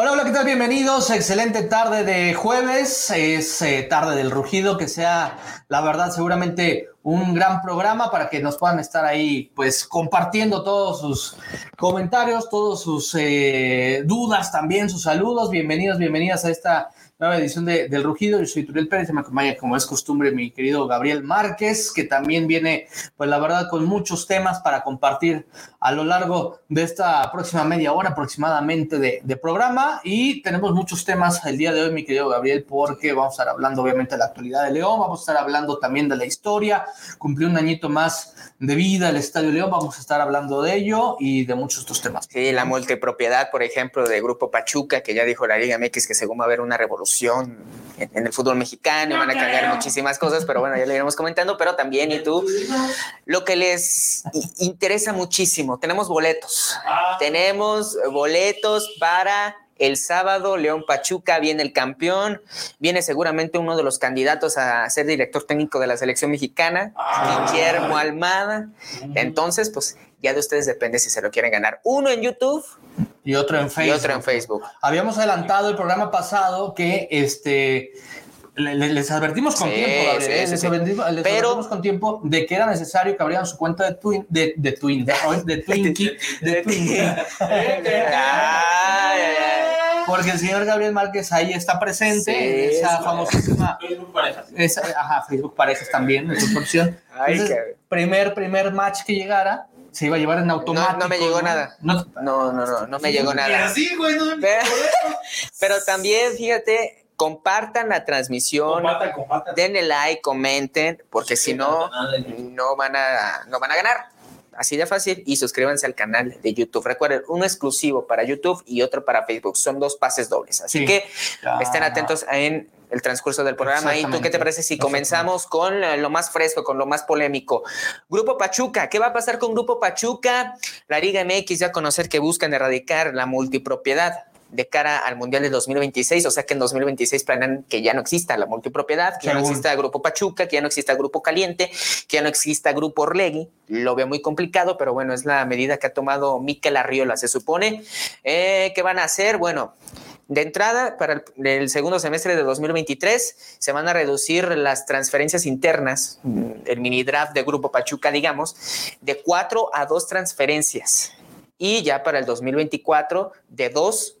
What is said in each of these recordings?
Hola, hola, ¿qué tal? Bienvenidos. Excelente tarde de jueves. Es eh, tarde del rugido. Que sea, la verdad, seguramente un gran programa para que nos puedan estar ahí, pues, compartiendo todos sus comentarios, todos sus eh, dudas también, sus saludos. Bienvenidos, bienvenidas a esta nueva edición de, del Rugido. Yo soy Turiel Pérez, me acompaña como es costumbre mi querido Gabriel Márquez, que también viene, pues la verdad, con muchos temas para compartir a lo largo de esta próxima media hora aproximadamente de, de programa. Y tenemos muchos temas el día de hoy, mi querido Gabriel, porque vamos a estar hablando obviamente de la actualidad de León, vamos a estar hablando también de la historia, cumplió un añito más de vida el Estadio León, vamos a estar hablando de ello y de muchos otros temas. Sí, la multipropiedad, por ejemplo, de Grupo Pachuca, que ya dijo la Liga MX que según va a haber una revolución en, en el fútbol mexicano, van a cambiar muchísimas cosas, pero bueno, ya lo iremos comentando, pero también, y tú, lo que les interesa muchísimo, tenemos boletos, tenemos boletos para el sábado, León Pachuca, viene el campeón, viene seguramente uno de los candidatos a ser director técnico de la selección mexicana, Guillermo Almada. Entonces, pues ya de ustedes depende si se lo quieren ganar. Uno en YouTube y otro en Facebook. Y otro en Facebook. Habíamos adelantado el programa pasado que este les advertimos con Sí, tiempo, Gabriel, sí, ¿eh? sí, les, sí. advertimos, les Pero- advertimos con tiempo de que era necesario que abrieran su cuenta de Twin, de, de Twin, de, de Twinkie, de Twinkie. Ay, ay, ay. Porque el señor Gabriel Márquez ahí está presente, Sí, esa sí. famosísima, Facebook parejas. esa, ajá, Facebook parejas también, es otra opción. Ay, Entonces, qué- primer, primer match que llegara, se iba a llevar en automático. No, no me llegó nada. No, No, no, no, no me llegó nada. así, güey, no Pero, pero también, fíjate, compartan la transmisión, Compartan, compartan. denle like, comenten, porque si no, no van a, no van a ganar. Así de fácil. Y suscríbanse al canal de YouTube. Recuerden, uno exclusivo para YouTube y otro para Facebook. Son dos pases dobles. Así Sí. que estén atentos en el transcurso del programa. ¿Y tú qué te parece si comenzamos con eh, lo más fresco, con lo más polémico? Grupo Pachuca. ¿Qué va a pasar con Grupo Pachuca? La Liga MX ya a conocer que buscan erradicar la multipropiedad de cara al Mundial de 2026, o sea que en 2026 planean que ya no exista la multipropiedad, que ya no exista Grupo Pachuca, que ya no exista Grupo Caliente, que ya no exista Grupo Orlegui. Lo veo muy complicado, pero bueno, es la medida que ha tomado Mikel Arriola, se supone. Eh, ¿Qué van a hacer? Bueno, de entrada, para el, el segundo semestre de 2023 se van a reducir las transferencias internas, mm, el mini draft de Grupo Pachuca, digamos, de cuatro a dos transferencias. Y ya para el 2024, de dos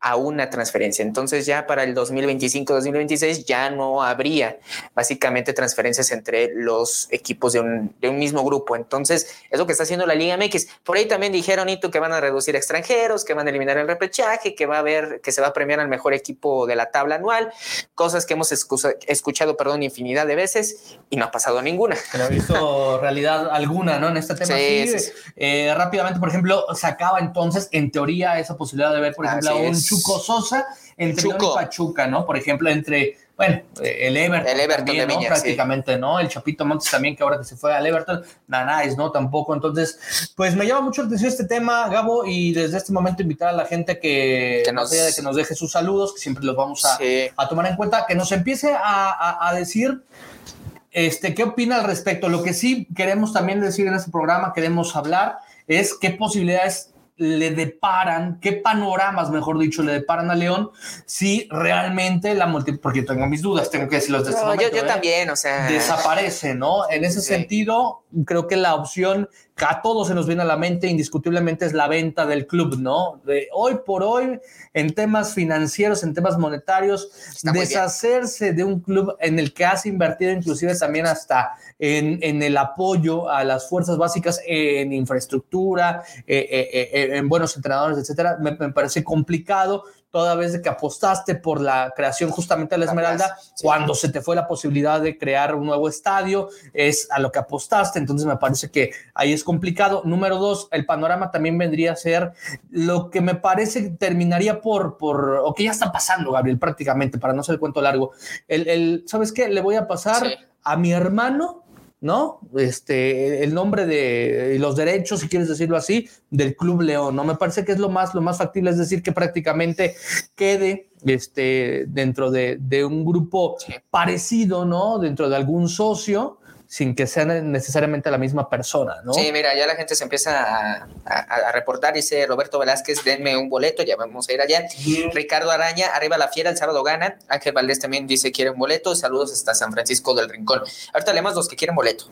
a una transferencia. Entonces ya para el 2025-2026 ya no habría básicamente transferencias entre los equipos de un, de un mismo grupo. Entonces es lo que está haciendo la Liga MX. Por ahí también dijeron, Nito, que van a reducir extranjeros, que van a eliminar el repechaje, que va a haber, que se va a premiar al mejor equipo de la tabla anual, cosas que hemos escuchado, perdón, infinidad de veces y no ha pasado ninguna. no he visto realidad alguna, ¿no? En este tema. Sí, eh, rápidamente, por ejemplo, se acaba entonces, en teoría, esa posibilidad de ver, por ejemplo, a un. Chuco Sosa entre León Chuco. y Pachuca, ¿no? Por ejemplo, entre, bueno, eh, el Everton, El Everton también, de ¿no? Viña, sí. Prácticamente, ¿no? El Chapito Montes también, que ahora que se fue al Everton, Nanáis, ¿no? Tampoco. Entonces, pues me llama mucho la atención este tema, Gabo, y desde este momento invitar a la gente que, Que nos- de que nos deje sus saludos, que siempre los vamos a, Sí. a tomar en cuenta, que nos empiece a, a- a decir este, ¿qué opina al respecto? Lo que sí queremos también decir en este programa, queremos hablar, es qué posibilidades le deparan, qué panoramas, mejor dicho, le deparan a León si realmente la multi... Porque yo tengo mis dudas, tengo que decirlos desde este No, yo, momento, yo ¿eh? también, o sea. desaparece, ¿no? En ese Sí. sentido, creo que la opción a todos se nos viene a la mente indiscutiblemente es la venta del club, ¿no? De hoy por hoy, en temas financieros, en temas monetarios, Está deshacerse de un club en el que has invertido inclusive también hasta en, en el apoyo a las fuerzas básicas, en infraestructura, eh, eh, eh, en buenos entrenadores, etcétera, me, me parece complicado toda vez de que apostaste por la creación justamente de la Esmeralda, Sí. cuando se te fue la posibilidad de crear un nuevo estadio, es a lo que apostaste, entonces me parece que ahí es complicado. Número dos, el panorama también vendría a ser lo que me parece que terminaría por, por o que ya está pasando, Gabriel, prácticamente, para no ser el cuento largo. El, el, ¿Sabes qué? Le voy a pasar Sí. a mi hermano ¿no? Este, el nombre de los derechos, si quieres decirlo así, del Club León, ¿no? Me parece que es lo más, lo más factible, es decir, que prácticamente quede este, dentro de, de un grupo parecido, ¿no? Dentro de algún socio sin que sea necesariamente la misma persona, ¿no? Sí, mira, ya la gente se empieza a, reportar, dice Roberto Velázquez, denme un boleto, ya vamos a ir allá. Ricardo Araña, arriba la fiera, el sábado gana. Ángel Valdés también dice, quieren boleto, saludos hasta San Francisco del Rincón. Ahorita leemos los que quieren boleto,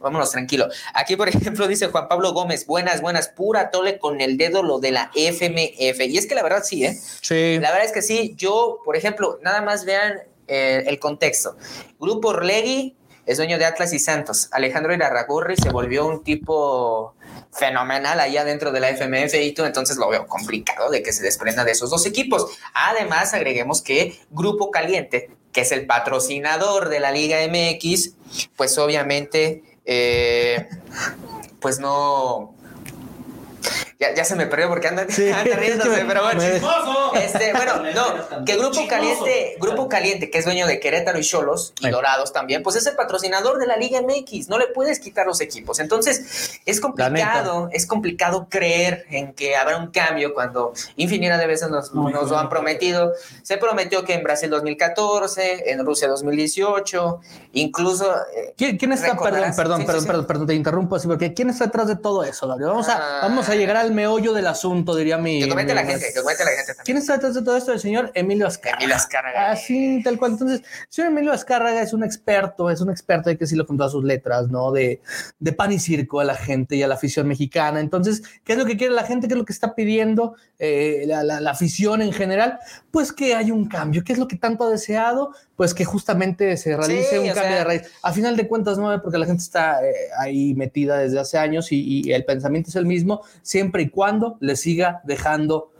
vámonos tranquilo. Aquí, por ejemplo, dice Juan Pablo Gómez, buenas, buenas, pura tole con el dedo lo de la FMF. Y es que la verdad sí, ¿eh? Sí. La verdad es que sí, yo, por ejemplo, nada más vean eh, el contexto. Grupo Orlegui es dueño de Atlas y Santos. Alejandro Irarragurri se volvió un tipo fenomenal allá dentro de la FMF y tú entonces lo veo complicado de que se desprenda de esos dos equipos. Además, agreguemos que Grupo Caliente, que es el patrocinador de la Liga MX, pues obviamente, eh, pues no, ya, se me perdió porque anda, riéndose, pero bueno. Este, bueno, no, que Grupo Caliente, Grupo Caliente, que es dueño de Querétaro y Cholos y Dorados también, pues es el patrocinador de la Liga MX, no le puedes quitar los equipos. Entonces, es complicado, es complicado creer en que habrá un cambio cuando infinidad de veces nos, lo han prometido. Se prometió que en Brasil 2014, en Rusia 2018, incluso... Eh, ¿Quién, está, perdón, perdón, perdón, perdón, te interrumpo así, porque ¿quién está detrás de todo eso, Gabriel? Vamos a, vamos a ah. llegar al meollo del asunto, diría mi. Que comente la gente, que comente la gente también. ¿Quién está detrás de todo esto? El señor Emilio Azcárraga. Emilio Azcárraga. Así, tal cual. Entonces, el señor Emilio Azcárraga es un experto, es un experto, hay que decirlo con todas sus letras, ¿no? De, de pan y circo a la gente y a la afición mexicana. Entonces, ¿qué es lo que quiere la gente? ¿Qué es lo que está pidiendo eh, la, la, afición en general? Pues que hay un cambio. ¿Qué es lo que tanto ha deseado? Pues que justamente se realice un cambio de raíz. A final de cuentas, no, porque la gente está eh, ahí metida desde hace años y, y el pensamiento es el mismo, siempre y cuando le siga dejando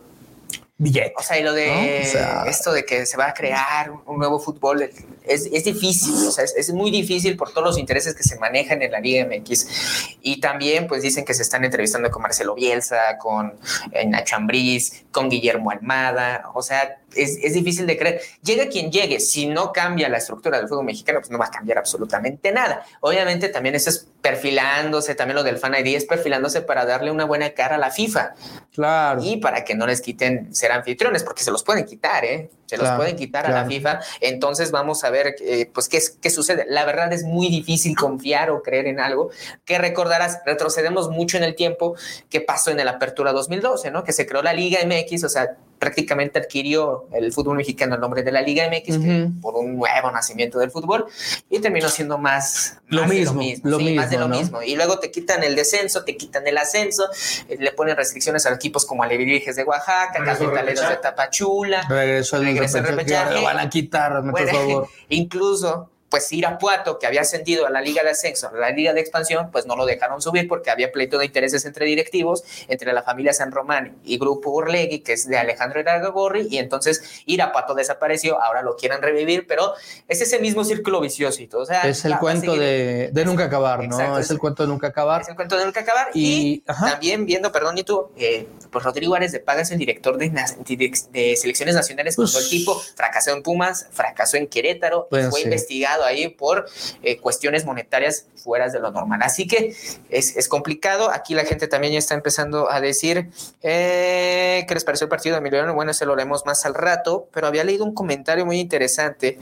billetes. O sea, y lo de esto de que se va a crear un nuevo fútbol es, es difícil, o sea, es, muy difícil por todos los intereses que se manejan en la Liga MX. Y también, pues dicen que se están entrevistando con Marcelo Bielsa, con eh, Nacho Ambriz, con Guillermo Almada, o sea, es, es, difícil de creer. Llegue quien llegue, si no cambia la estructura del fútbol mexicano, pues no va a cambiar absolutamente nada. Obviamente también eso es perfilándose, también lo del Fan ID es perfilándose para darle una buena cara a la FIFA. Claro. Y para que no les quiten ser anfitriones, porque se los pueden quitar, ¿eh? Se los pueden quitar a la FIFA. Entonces vamos a ver, eh, pues, qué, qué sucede. La verdad es muy difícil confiar o creer en algo que recordarás, retrocedemos mucho en el tiempo que pasó en el Apertura 2012, ¿no? Que se creó la Liga MX, o sea, prácticamente adquirió el fútbol mexicano el nombre de la Liga MX por un nuevo nacimiento del fútbol y terminó siendo más, lo, mismo, lo mismo, más de lo mismo. Y luego te quitan el descenso, te quitan el ascenso, eh, le ponen restricciones a equipos como Alebrijes de Oaxaca, Capitaleros de Tapachula, regresó el repechaje, van a quitar, por favor. Incluso pues Irapuato, que había ascendido a la Liga de Ascenso, a la Liga de Expansión, pues no lo dejaron subir porque había pleito de intereses entre directivos, entre la familia San Román y Grupo Urlegui, que es de Alejandro Gorri, y entonces Irapuato desapareció, ahora lo quieren revivir, pero es ese mismo círculo vicioso y todo. O sea, es el cuento de, nunca acabar, ¿no? es, el cuento de nunca acabar. Es el cuento de nunca acabar. Y, también viendo, perdón, y tú, eh, pues Rodrigo Árez de Pagas, el director de, de, selecciones nacionales, cuando el tipo fracasó en Pumas, fracasó en Querétaro, fue investigado ahí por eh, cuestiones monetarias fuera de lo normal. Así que es, complicado. Aquí la gente también ya está empezando a decir eh, qué les pareció el partido de Emiliano. Bueno, se lo haremos más al rato, pero había leído un comentario muy interesante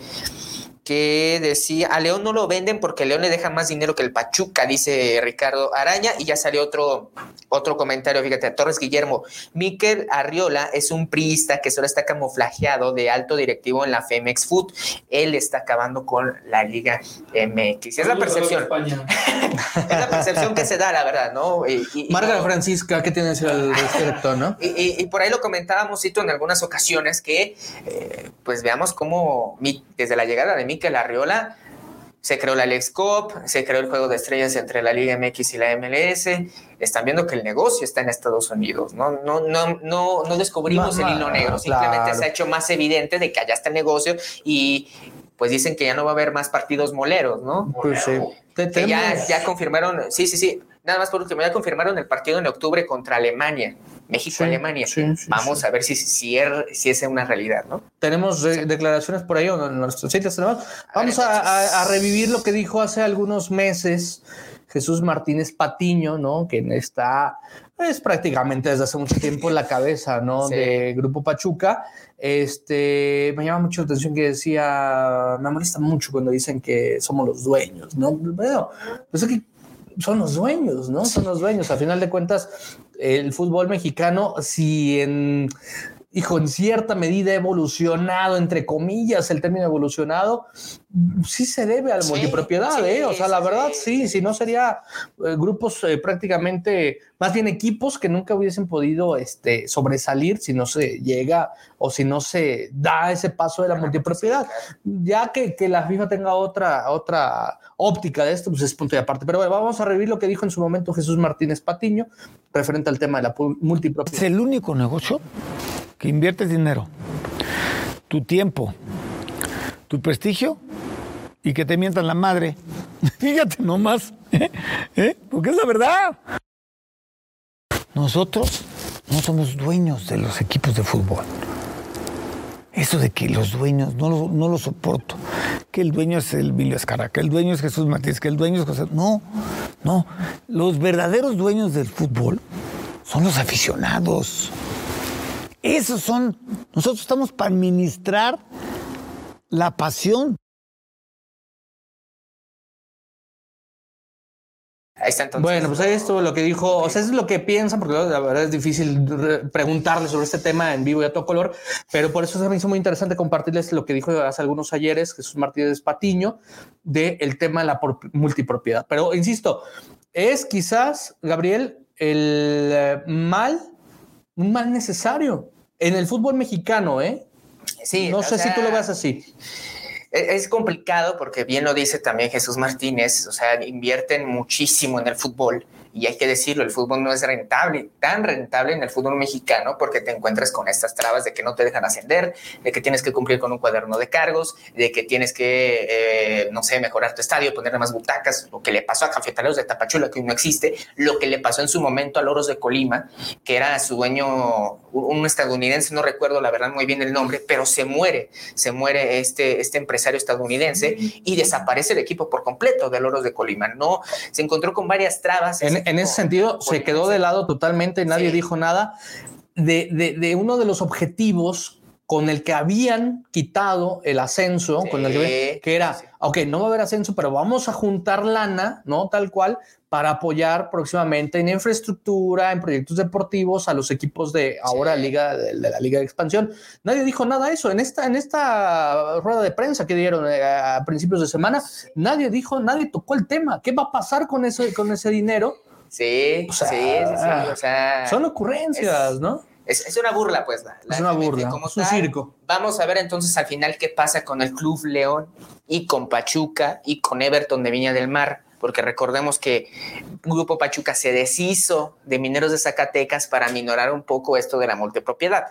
que decía, a León no lo venden porque León le deja más dinero que el Pachuca, dice Ricardo Araña, y ya salió otro, otro comentario, fíjate, Torres Guillermo, Miquel Arriola es un priista que solo está camuflajeado de alto directivo en la Femex Food, él está acabando con la Liga MX, es la percepción, es la percepción que se da, la verdad, ¿no? Y, Marga Francisca, ¿qué tiene que decir al respecto, no? Y, por ahí lo comentábamos, Cito, en algunas ocasiones, que eh, pues veamos cómo desde la llegada de Mikel Arriola, se creó la Lex Cup, se creó el juego de estrellas entre la Liga MX y la MLS. Están viendo que el negocio está en Estados Unidos. No, no, no, no, no descubrimos el hilo negro. Simplemente se ha hecho más evidente de que allá está el negocio y pues dicen que ya no va a haber más partidos moleros, ¿no? Pues sí. Que ya, ya confirmaron, sí, sí, sí. nada más por último, ya confirmaron el partido en octubre contra Alemania. México-Alemania. Vamos a ver si, si, er, si, es una realidad, ¿no? Tenemos declaraciones por ahí en nuestros sitios. Vamos a, revivir lo que dijo hace algunos meses Jesús Martínez Patiño, ¿no? Quien está, es prácticamente desde hace mucho tiempo en la cabeza, ¿no? De Grupo Pachuca. Este, me llama mucho la atención que decía, me molesta mucho cuando dicen que somos los dueños, ¿no? Bueno, pues es que son los dueños, ¿no? Son los dueños. A final de cuentas, el fútbol mexicano, si en, hijo, en cierta medida evolucionado, entre comillas, el término evolucionado, sí se debe a la multipropiedad, ¿eh? O sea, la verdad, sí, si no sería eh, grupos eh, prácticamente, más bien equipos que nunca hubiesen podido este, sobresalir si no se llega o si no se da ese paso de la multipropiedad. Ya que, que la FIFA tenga otra, otra óptica de esto, pues es punto y aparte. Pero bueno, vamos a revivir lo que dijo en su momento Jesús Martínez Patiño referente al tema de la multipropiedad. Es el único negocio que inviertes dinero, tu tiempo, tu prestigio y que te mientan la madre. Fíjate nomás, ¿eh? ¿Eh? porque es la verdad. Nosotros no somos dueños de los equipos de fútbol. Eso de que los dueños, no lo, no lo soporto. Que el dueño es el Emilio Escarra, que el dueño es Jesús Martínez, que el dueño es José. No, no. Los verdaderos dueños del fútbol son los aficionados. Esos son. Nosotros estamos para administrar la pasión Bueno, pues ahí esto lo que dijo, o sea, es lo que piensan, porque la verdad es difícil preguntarle sobre este tema en vivo y a todo color, pero por eso se me hizo muy interesante compartirles lo que dijo hace algunos ayeres Jesús Martínez Patiño del el tema de la multipropiedad. Pero insisto, es quizás, Gabriel, el eh, mal, un mal necesario en el fútbol mexicano, ¿eh? Sí. No sé si tú lo ves así. E-, es complicado porque bien lo dice también Jesús Martínez, o sea, invierten muchísimo en el fútbol y hay que decirlo, el fútbol no es rentable, tan rentable en el fútbol mexicano porque te encuentras con estas trabas de que no te dejan ascender, de que tienes que cumplir con un cuaderno de cargos, de que tienes que, eh, no sé, mejorar tu estadio, ponerle más butacas, lo que le pasó a Cafetaleros de Tapachula, que no existe, lo que le pasó en su momento a Loros de Colima, que era su dueño, un estadounidense, no recuerdo la verdad muy bien el nombre, pero se muere, se muere este, este empresario estadounidense y desaparece el equipo por completo de Loros de Colima. No, se encontró con varias trabas. En ese sentido, se quedó de lado totalmente, nadie dijo nada de, de, uno de los objetivos con el que habían quitado el ascenso, con el que, que era, ok, no va a haber ascenso, pero vamos a juntar lana, ¿no? Tal cual, para apoyar próximamente en infraestructura, en proyectos deportivos a los equipos de ahora Liga de, la Liga de Expansión. Nadie dijo nada de eso. En esta, en esta rueda de prensa que dieron eh, a principios de semana, nadie dijo, nadie tocó el tema. ¿Qué va a pasar con ese, con ese dinero? Sí, sí, sí, son ocurrencias, ¿no? Es, una burla, pues. es una burla, como es un circo. Vamos a ver entonces al final qué pasa con el Club León y con Pachuca y con Everton de Viña del Mar porque recordemos que Grupo Pachuca se deshizo de Mineros de Zacatecas para minorar un poco esto de la multipropiedad.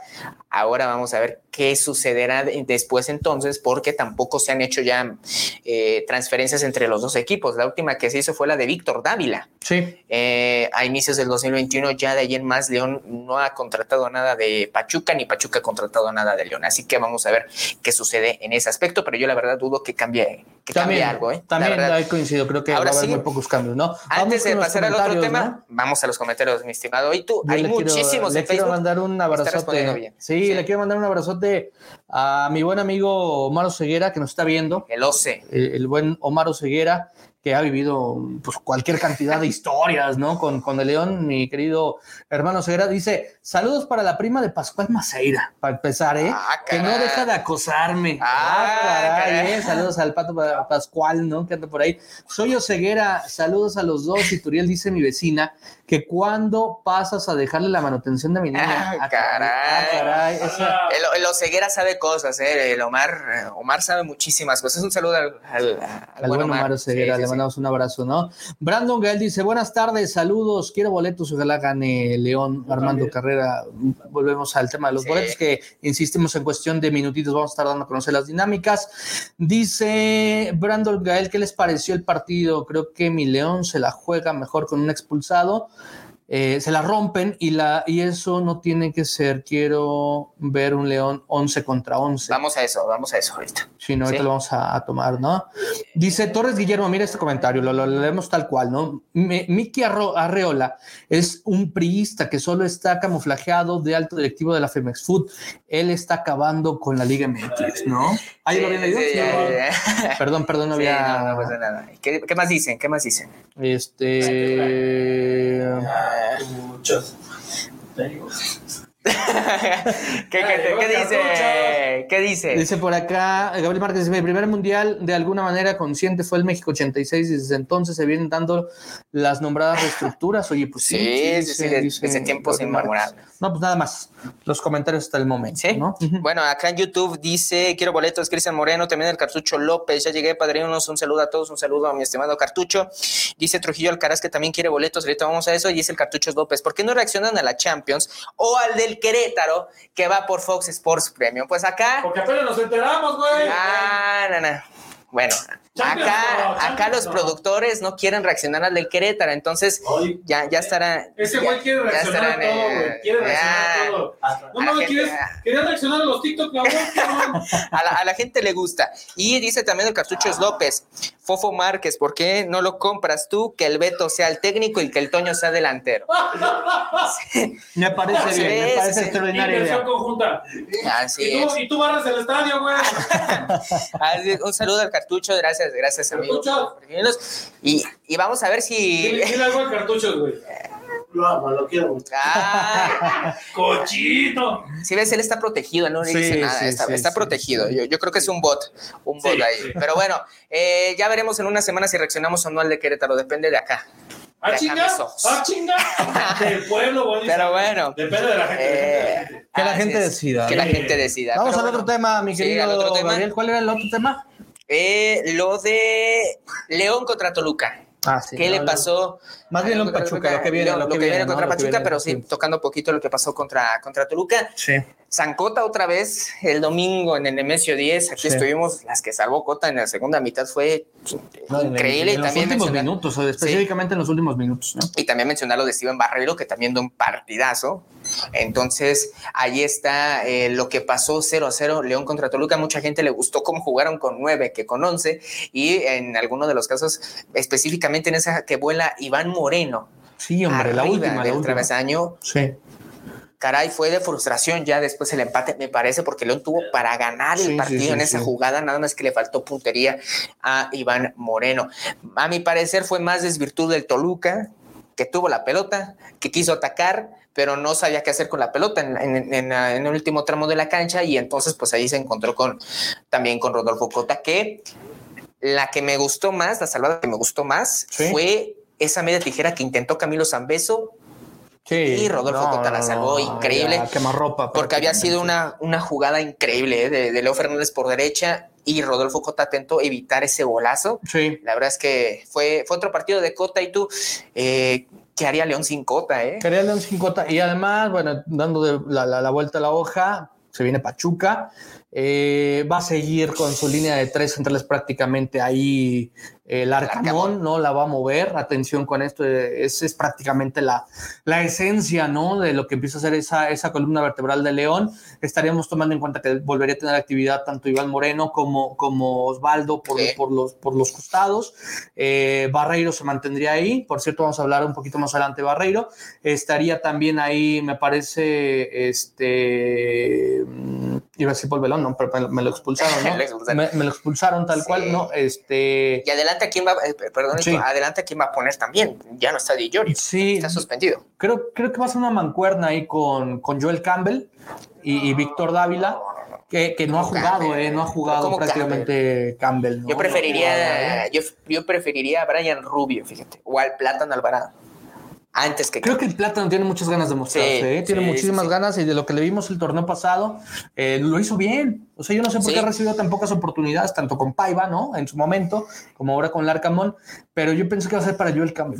Ahora vamos a ver qué sucederá después entonces, porque tampoco se han hecho ya eh, transferencias entre los dos equipos. La última que se hizo fue la de Víctor Dávila. Sí. Eh, a inicios del 2021, ya de ahí en más, León no ha contratado nada de Pachuca, ni Pachuca ha contratado nada de León. Así que vamos a ver qué sucede en ese aspecto, pero yo la verdad dudo que cambie, que cambie algo. ¿eh? También hay coincido, creo que Ahora muy pocos cambios, ¿no? Antes de pasar al otro tema, vamos a los comentarios, mi estimado. Y tú, hay muchísimos le quiero mandar un abrazote. Sí, le quiero mandar un abrazote a mi buen amigo Omar Ceguera, que nos está viendo. El OCE. el buen Omar Ceguera que ha vivido pues, cualquier cantidad de historias, ¿no? Con, con el León, mi querido hermano Segura, dice, saludos para la prima de Pascual Maceira, para empezar, ¿eh? Ah, que no deja de acosarme. Ah, ah ¿eh? Saludos al pato Pascual, ¿no? Que anda por ahí. Soy Oseguera, saludos a los dos. Y Turiel dice mi vecina que cuando pasas a dejarle la manutención de mi niña. Ah, caray. El, Oseguera sabe cosas, ¿eh? El Omar, Omar sabe muchísimas cosas. Un saludo al, al, buen Omar, Oseguera mandamos un abrazo, ¿no? Brandon Gael dice, buenas tardes, saludos, quiero boletos, ojalá gane León, Armando Carrera. Volvemos al tema de los boletos, que insistimos en cuestión de minutitos, vamos a estar dando a conocer las dinámicas. Dice Brandon Gael, ¿qué les pareció el partido? Creo que mi León se la juega mejor con un expulsado. Eh, se la rompen y, la, y eso no tiene que ser, quiero ver un León 11 contra 11. Vamos a eso, vamos a eso ahorita. Sí, no, ahorita lo vamos a, tomar, ¿no? Dice Torres Guillermo, mira este comentario, lo, leemos tal cual, ¿no? Miki Arreola es un priista que solo está camuflajeado de alto directivo de la Femex Food. Él está acabando con la Liga MX, ¿no? ¿Ahí lo había leído? Perdón, perdón, no había... no, pasa nada. ¿Qué, ¿Qué más dicen? ¿Qué más dicen? Este... Muchos. ¿Qué, dice? ¿Qué dice? Dice por acá, Gabriel Márquez, mi primer mundial de alguna manera consciente fue el México 86 y desde entonces se vienen dando las nombradas reestructuras. Oye, pues sí. Sí, sí, sí, desde tiempos inmemorables. No, pues nada más. Los comentarios hasta el momento. Sí. ¿no? Bueno, acá en YouTube dice: Quiero boletos, Cristian Moreno, también el Cartucho López. Ya llegué, padrinos. Un saludo a todos, un saludo a mi estimado Cartucho. Dice Trujillo Alcaraz que también quiere boletos. Ahorita vamos a eso. Y dice el Cartucho López: ¿Por qué no reaccionan a la Champions o al del Querétaro que va por Fox Sports Premium? Pues acá. Porque apenas nos enteramos, güey. Ah, no, no. Bueno, acá, acá los productores no quieren reaccionar al del Querétaro, entonces ya, ya estará. Ese güey quiere reaccionar a todo, güey. Quiere reaccionar a todo. No, no, quieres, quería reaccionar a los TikTok, a, la, a la gente le gusta. Y dice también el cartucho López, Fofo Márquez, ¿por qué no lo compras tú? Que el Beto sea el técnico y que el Toño sea delantero. Me parece bien, me parece conjunta. Así y, tú, es. y tú barras el estadio, güey. Un saludo al cartucho, gracias, gracias, amigos. Y, y vamos a ver si. Dile, dile algo al cartucho, güey. Lo amo, lo quiero. Ah, ¡Cochito! si ves, él está protegido, no le Sí, dice nada, sí, está, sí, está sí, protegido. Yo, yo creo que es un bot, un bot Sí, ahí. sí. Pero bueno, eh, ya veremos en una semana si reaccionamos o no al de Querétaro, depende de acá. ¡Ah, chinga! ¡Ah, chinga! Del pueblo. Pero bueno. Depende de la gente. Eh, Que la así gente decida. Que la gente decida. Vamos Pero al otro tema, mi querido al otro tema. Gabriel. ¿Cuál era el otro tema? Eh, lo de León contra Toluca. Ah, sí. ¿Qué le pasó? Más bien lo Pachuca, lo que viene, Lo, lo que que viene viene, ¿no? contra Pachuca, viene, pero sí, sí. tocando un poquito lo que pasó contra, contra Toluca. Sí. Zancota otra vez el domingo en el Nemesio 10. Aquí Sí. estuvimos, las que salvó Cota en la segunda mitad fue No, en- increíble. En, y, los también últimos mencionar, minutos, específicamente en los últimos minutos. ¿no? y también mencionar lo de Steven Barrero, que también dio un partidazo. Entonces, ahí está eh, lo que pasó 0 a 0 León contra Toluca. Mucha gente le gustó cómo jugaron con 9 que con 11. Y en algunos de los casos, específicamente en esa que vuela Iván Moreno. Sí, hombre, la última, la del última. travesaño, Sí. caray, fue de frustración ya después el empate, me parece, porque León tuvo para ganar el Sí, partido sí, en esa jugada, nada más que le faltó puntería a Iván Moreno. A mi parecer fue más desvirtud del Toluca, que tuvo la pelota, que quiso atacar, pero no sabía qué hacer con la pelota en, en- en- en el último tramo de la cancha y entonces pues ahí se encontró con también con Rodolfo Cota, que la que me gustó más, la salvada que me gustó más, Sí. fue esa media tijera que intentó Camilo Zambeso Sí. Y Rodolfo Cota la salvó, increíble. ya, Quemarropa. porque había sido una, una jugada increíble ¿eh? de, de Leo Fernández por derecha y Rodolfo Cota atentó evitar ese golazo. Sí. La verdad es que fue, fue otro partido de Cota y tú, eh, ¿qué haría León sin Cota? Eh? Quería León sin cota. Y además, bueno, dando de la, la- la vuelta a la hoja, se viene Pachuca. Eh, va a seguir con su línea de tres centrales prácticamente ahí. El Arcamón, Arcamón. ¿no? La va a mover. Atención con esto. eh, Es, es prácticamente la, la esencia, ¿no? De lo que empieza a ser esa, esa columna vertebral de León. Estaríamos tomando en cuenta que volvería a tener actividad tanto Iván Moreno como, como Osvaldo por, Sí. por, los, por los costados. Eh, Barreiro se mantendría ahí. Por cierto, vamos a hablar un poquito más adelante de Barreiro. Estaría también ahí, me parece, este. mm, Iba a decir Paul Belón, no, pero me- lo expulsaron, ¿no? Me, me lo expulsaron tal Sí. cual, ¿no? Este. Y adelante a quién va, eh, perdón, Sí. adelante a quién va a poner también. Ya no está Di Sí, está suspendido. creo, creo que va a ser una mancuerna ahí con, con Joel Campbell y, y Víctor Dávila, que, que no ha jugado, Campbell? eh, no ha jugado ¿Cómo prácticamente Campbell. Yo preferiría, yo, yo preferiría a Brian Rubio, fíjate, o al Plátano Alvarado, antes que Creo que el Plátano tiene muchas ganas de mostrarse, Sí, ¿eh? tiene sí, muchísimas sí, ganas y de lo que le vimos el torneo pasado, eh, lo hizo bien. O sea, yo no sé por qué ha recibido tan pocas oportunidades, tanto con Paiva, ¿no? En su momento, como ahora con Larcamón, pero yo pienso que va a ser para yo el cambio.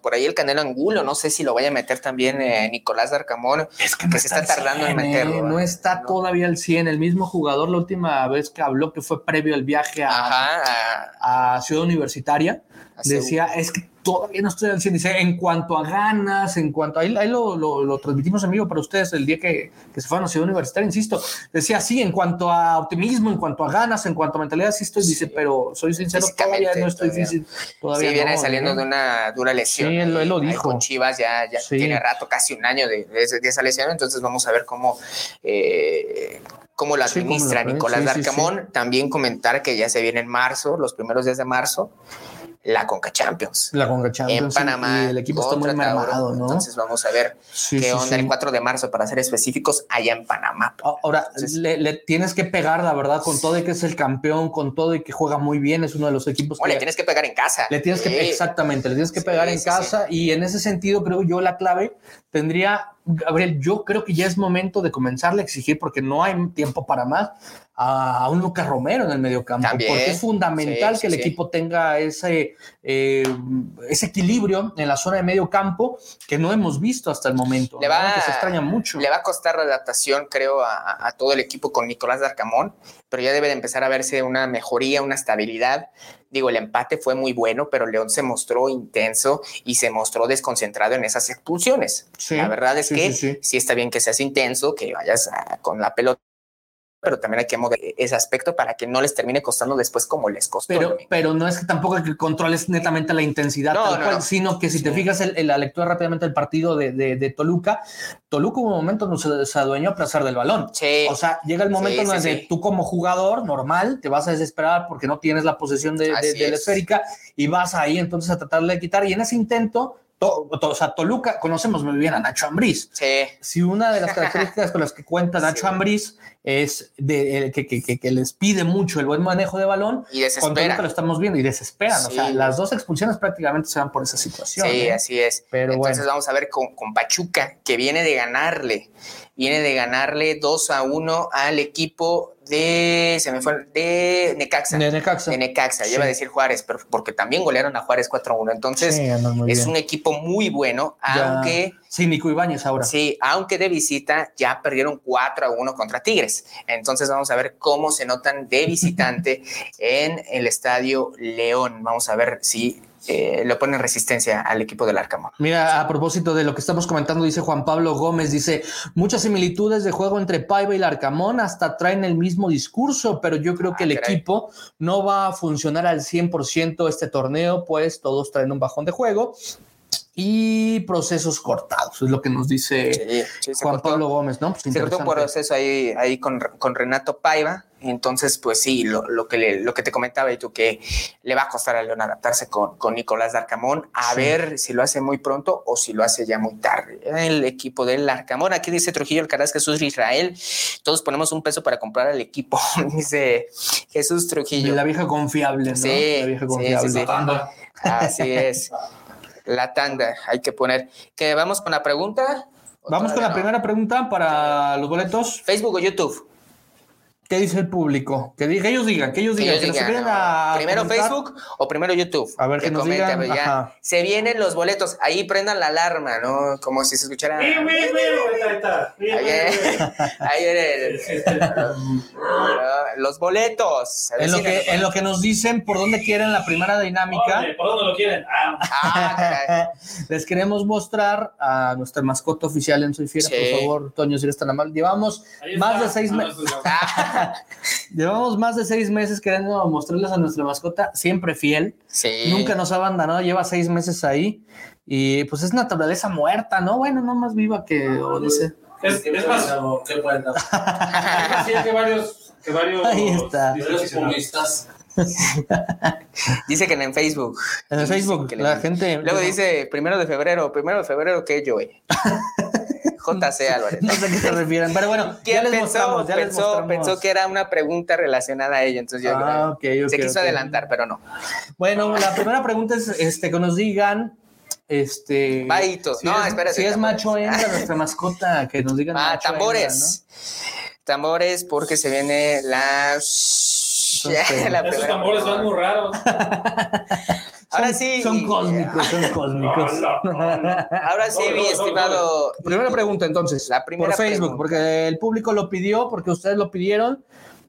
por ahí el Canelo Angulo, no sé si lo vaya a meter también eh, Nicolás Larcamón, es que, se está tardando en meterlo. ¿eh? no está todavía al 100. El mismo jugador, la última vez que habló, que fue previo al viaje a, a Ciudad Universitaria, decía, es que todavía no estoy al 100. Dice, en cuanto a ganas, en cuanto a. Ahí, lo, lo, transmitimos en vivo para ustedes el día que, que se fue a la ciudad universitaria, insisto. Decía, sí, en cuanto a optimismo, en cuanto a ganas, en cuanto a mentalidad, sí estoy. Dice, pero soy sincero, todavía no estoy difícil. Todavía sí, viene saliendo de una dura lesión. Sí, él, lo dijo. Con Chivas ya, ya tiene rato, casi un año de, de, esa lesión. Entonces vamos a ver cómo. Eh, cómo lo administra Nicolás Darcamón. También comentar que ya se viene en marzo, los primeros días de marzo, la Conca Champions. La Conca Champions. En Panamá. Y el equipo está muy mermado, ¿no? Entonces vamos a ver qué onda el 4 de marzo, para ser específicos, allá en Panamá. Ahora, le, tienes que pegar, la verdad, con todo y que es el campeón, con todo y que juega muy bien, es uno de los equipos. O le tienes que pegar en casa. Le tienes que, exactamente, le tienes que pegar en casa y en ese sentido creo yo la clave tendría, Gabriel, yo creo que ya es momento de comenzarle a exigir porque no hay tiempo para más a, un Lucas Romero en el medio campo, porque es fundamental que el equipo tenga ese, eh, ese equilibrio en la zona de medio campo que no hemos visto hasta el momento, le va, que se extraña mucho. Le va a costar la adaptación, creo, a, todo el equipo con Nicolás Darcamón, pero ya debe de empezar a verse una mejoría, una estabilidad. Digo, el empate fue muy bueno, pero León se mostró intenso y se mostró desconcentrado en esas expulsiones. la verdad es que sí, está bien que seas intenso, que vayas con la pelota pero también hay que mover ese aspecto para que no les termine costando después como les costó. Pero, pero no es que tampoco que controles netamente la intensidad, sino que si te fijas en, la lectura rápidamente del partido de, de, Toluca, Toluca en un momento no se, se adueñó a pasar del balón. O sea, llega el momento en donde tú como jugador normal te vas a desesperar porque no tienes la posesión de, de la esférica y vas ahí entonces a tratar de quitar y en ese intento o sea, Toluca, conocemos muy bien a Nacho Ambriz. Sí. Si una de las características con las que cuenta Nacho Ambriz es de, que, que, que, les pide mucho el buen manejo de balón, y Toluca lo estamos viendo y desesperan. O sea, las dos expulsiones prácticamente se van por esa situación. Sí, ¿eh? así es. Pero Entonces vamos a ver con, con Pachuca, que viene de ganarle, viene de ganarle 2 a 1 al equipo de, se me fue, de Necaxa. De Necaxa. De Necaxa, lleva a decir Juárez, pero porque también golearon a Juárez 4-1. Entonces, es un equipo muy bueno, aunque. Sí, Nico Ibáñez ahora. Sí, aunque de visita ya perdieron 4-1 contra Tigres. Entonces, vamos a ver cómo se notan de visitante en el estadio León. Vamos a ver si eh, le ponen resistencia al equipo del Arcamón. Mira, a propósito de lo que estamos comentando, dice Juan Pablo Gómez, dice, muchas similitudes de juego entre Paiva y el Arcamón, hasta traen el mismo discurso, pero yo creo que el ah, equipo no va a funcionar al 100% este torneo, pues todos traen un bajón de juego y procesos cortados, es lo que nos dice Juan Pablo Gómez, ¿no? Pues un proceso ahí, ahí con, con, Renato Paiva, entonces pues sí, lo, lo que lo que te comentaba y tú, que le va a costar a León adaptarse con, con Nicolás Darcamón, a ver si lo hace muy pronto o si lo hace ya muy tarde. El equipo del Arcamón, aquí dice Trujillo Alcaraz Jesús Israel, todos ponemos un peso para comprar al equipo, dice Jesús Trujillo. La vieja confiable, ¿no? Sí, la vieja confiable. Sí, Así es. la tanda, hay que poner. ¿Que vamos con la pregunta? Vamos con la primera pregunta para los boletos. Facebook o YouTube. ¿Qué dice el público? Que, ellos digan, que ellos digan. primero Facebook o primero YouTube. A ver, que, nos digan. Se vienen los boletos. Ahí prendan la alarma, ¿no? Como si se escuchara. Ahí viene los boletos. En lo, que, en lo que nos dicen por dónde quieren la primera dinámica. ¿Por dónde lo quieren? Ah. ah Les queremos mostrar a nuestra mascota oficial en Soy Fiera, por favor, Toño, si eres tan amable. Llevamos más de seis meses. Llevamos más de seis meses queriendo mostrarles a nuestra mascota, siempre fiel. Nunca nos ha abandonado, lleva seis meses ahí. Y pues es naturaleza muerta, ¿no? Bueno, no más viva que dice. Es, es más, ¿qué sí, que varios, que varios, Ahí está. dice que en Facebook. En Facebook, la gente. Luego dice primero de febrero, primero de febrero que yo, JC Álvarez. No sé a qué se refieren, pero bueno, ya les pensó, mostramos, ya pensó, les mostramos. pensó que era una pregunta relacionada a ello, entonces yo ah, creo, se quiso adelantar, pero no. Bueno, la primera pregunta es este, que nos digan este. Baito. Si no, es, espérate. Si es macho hembra, nuestra mascota, que nos digan. Ah, tambores. Tambores, porque se viene la. la Esos tambores van muy raros. Ahora sí. Son cósmicos, son cósmicos. Ahora sí, mi estimado. Primera pregunta, entonces. La primera por Facebook, porque el público lo pidió, porque ustedes lo pidieron.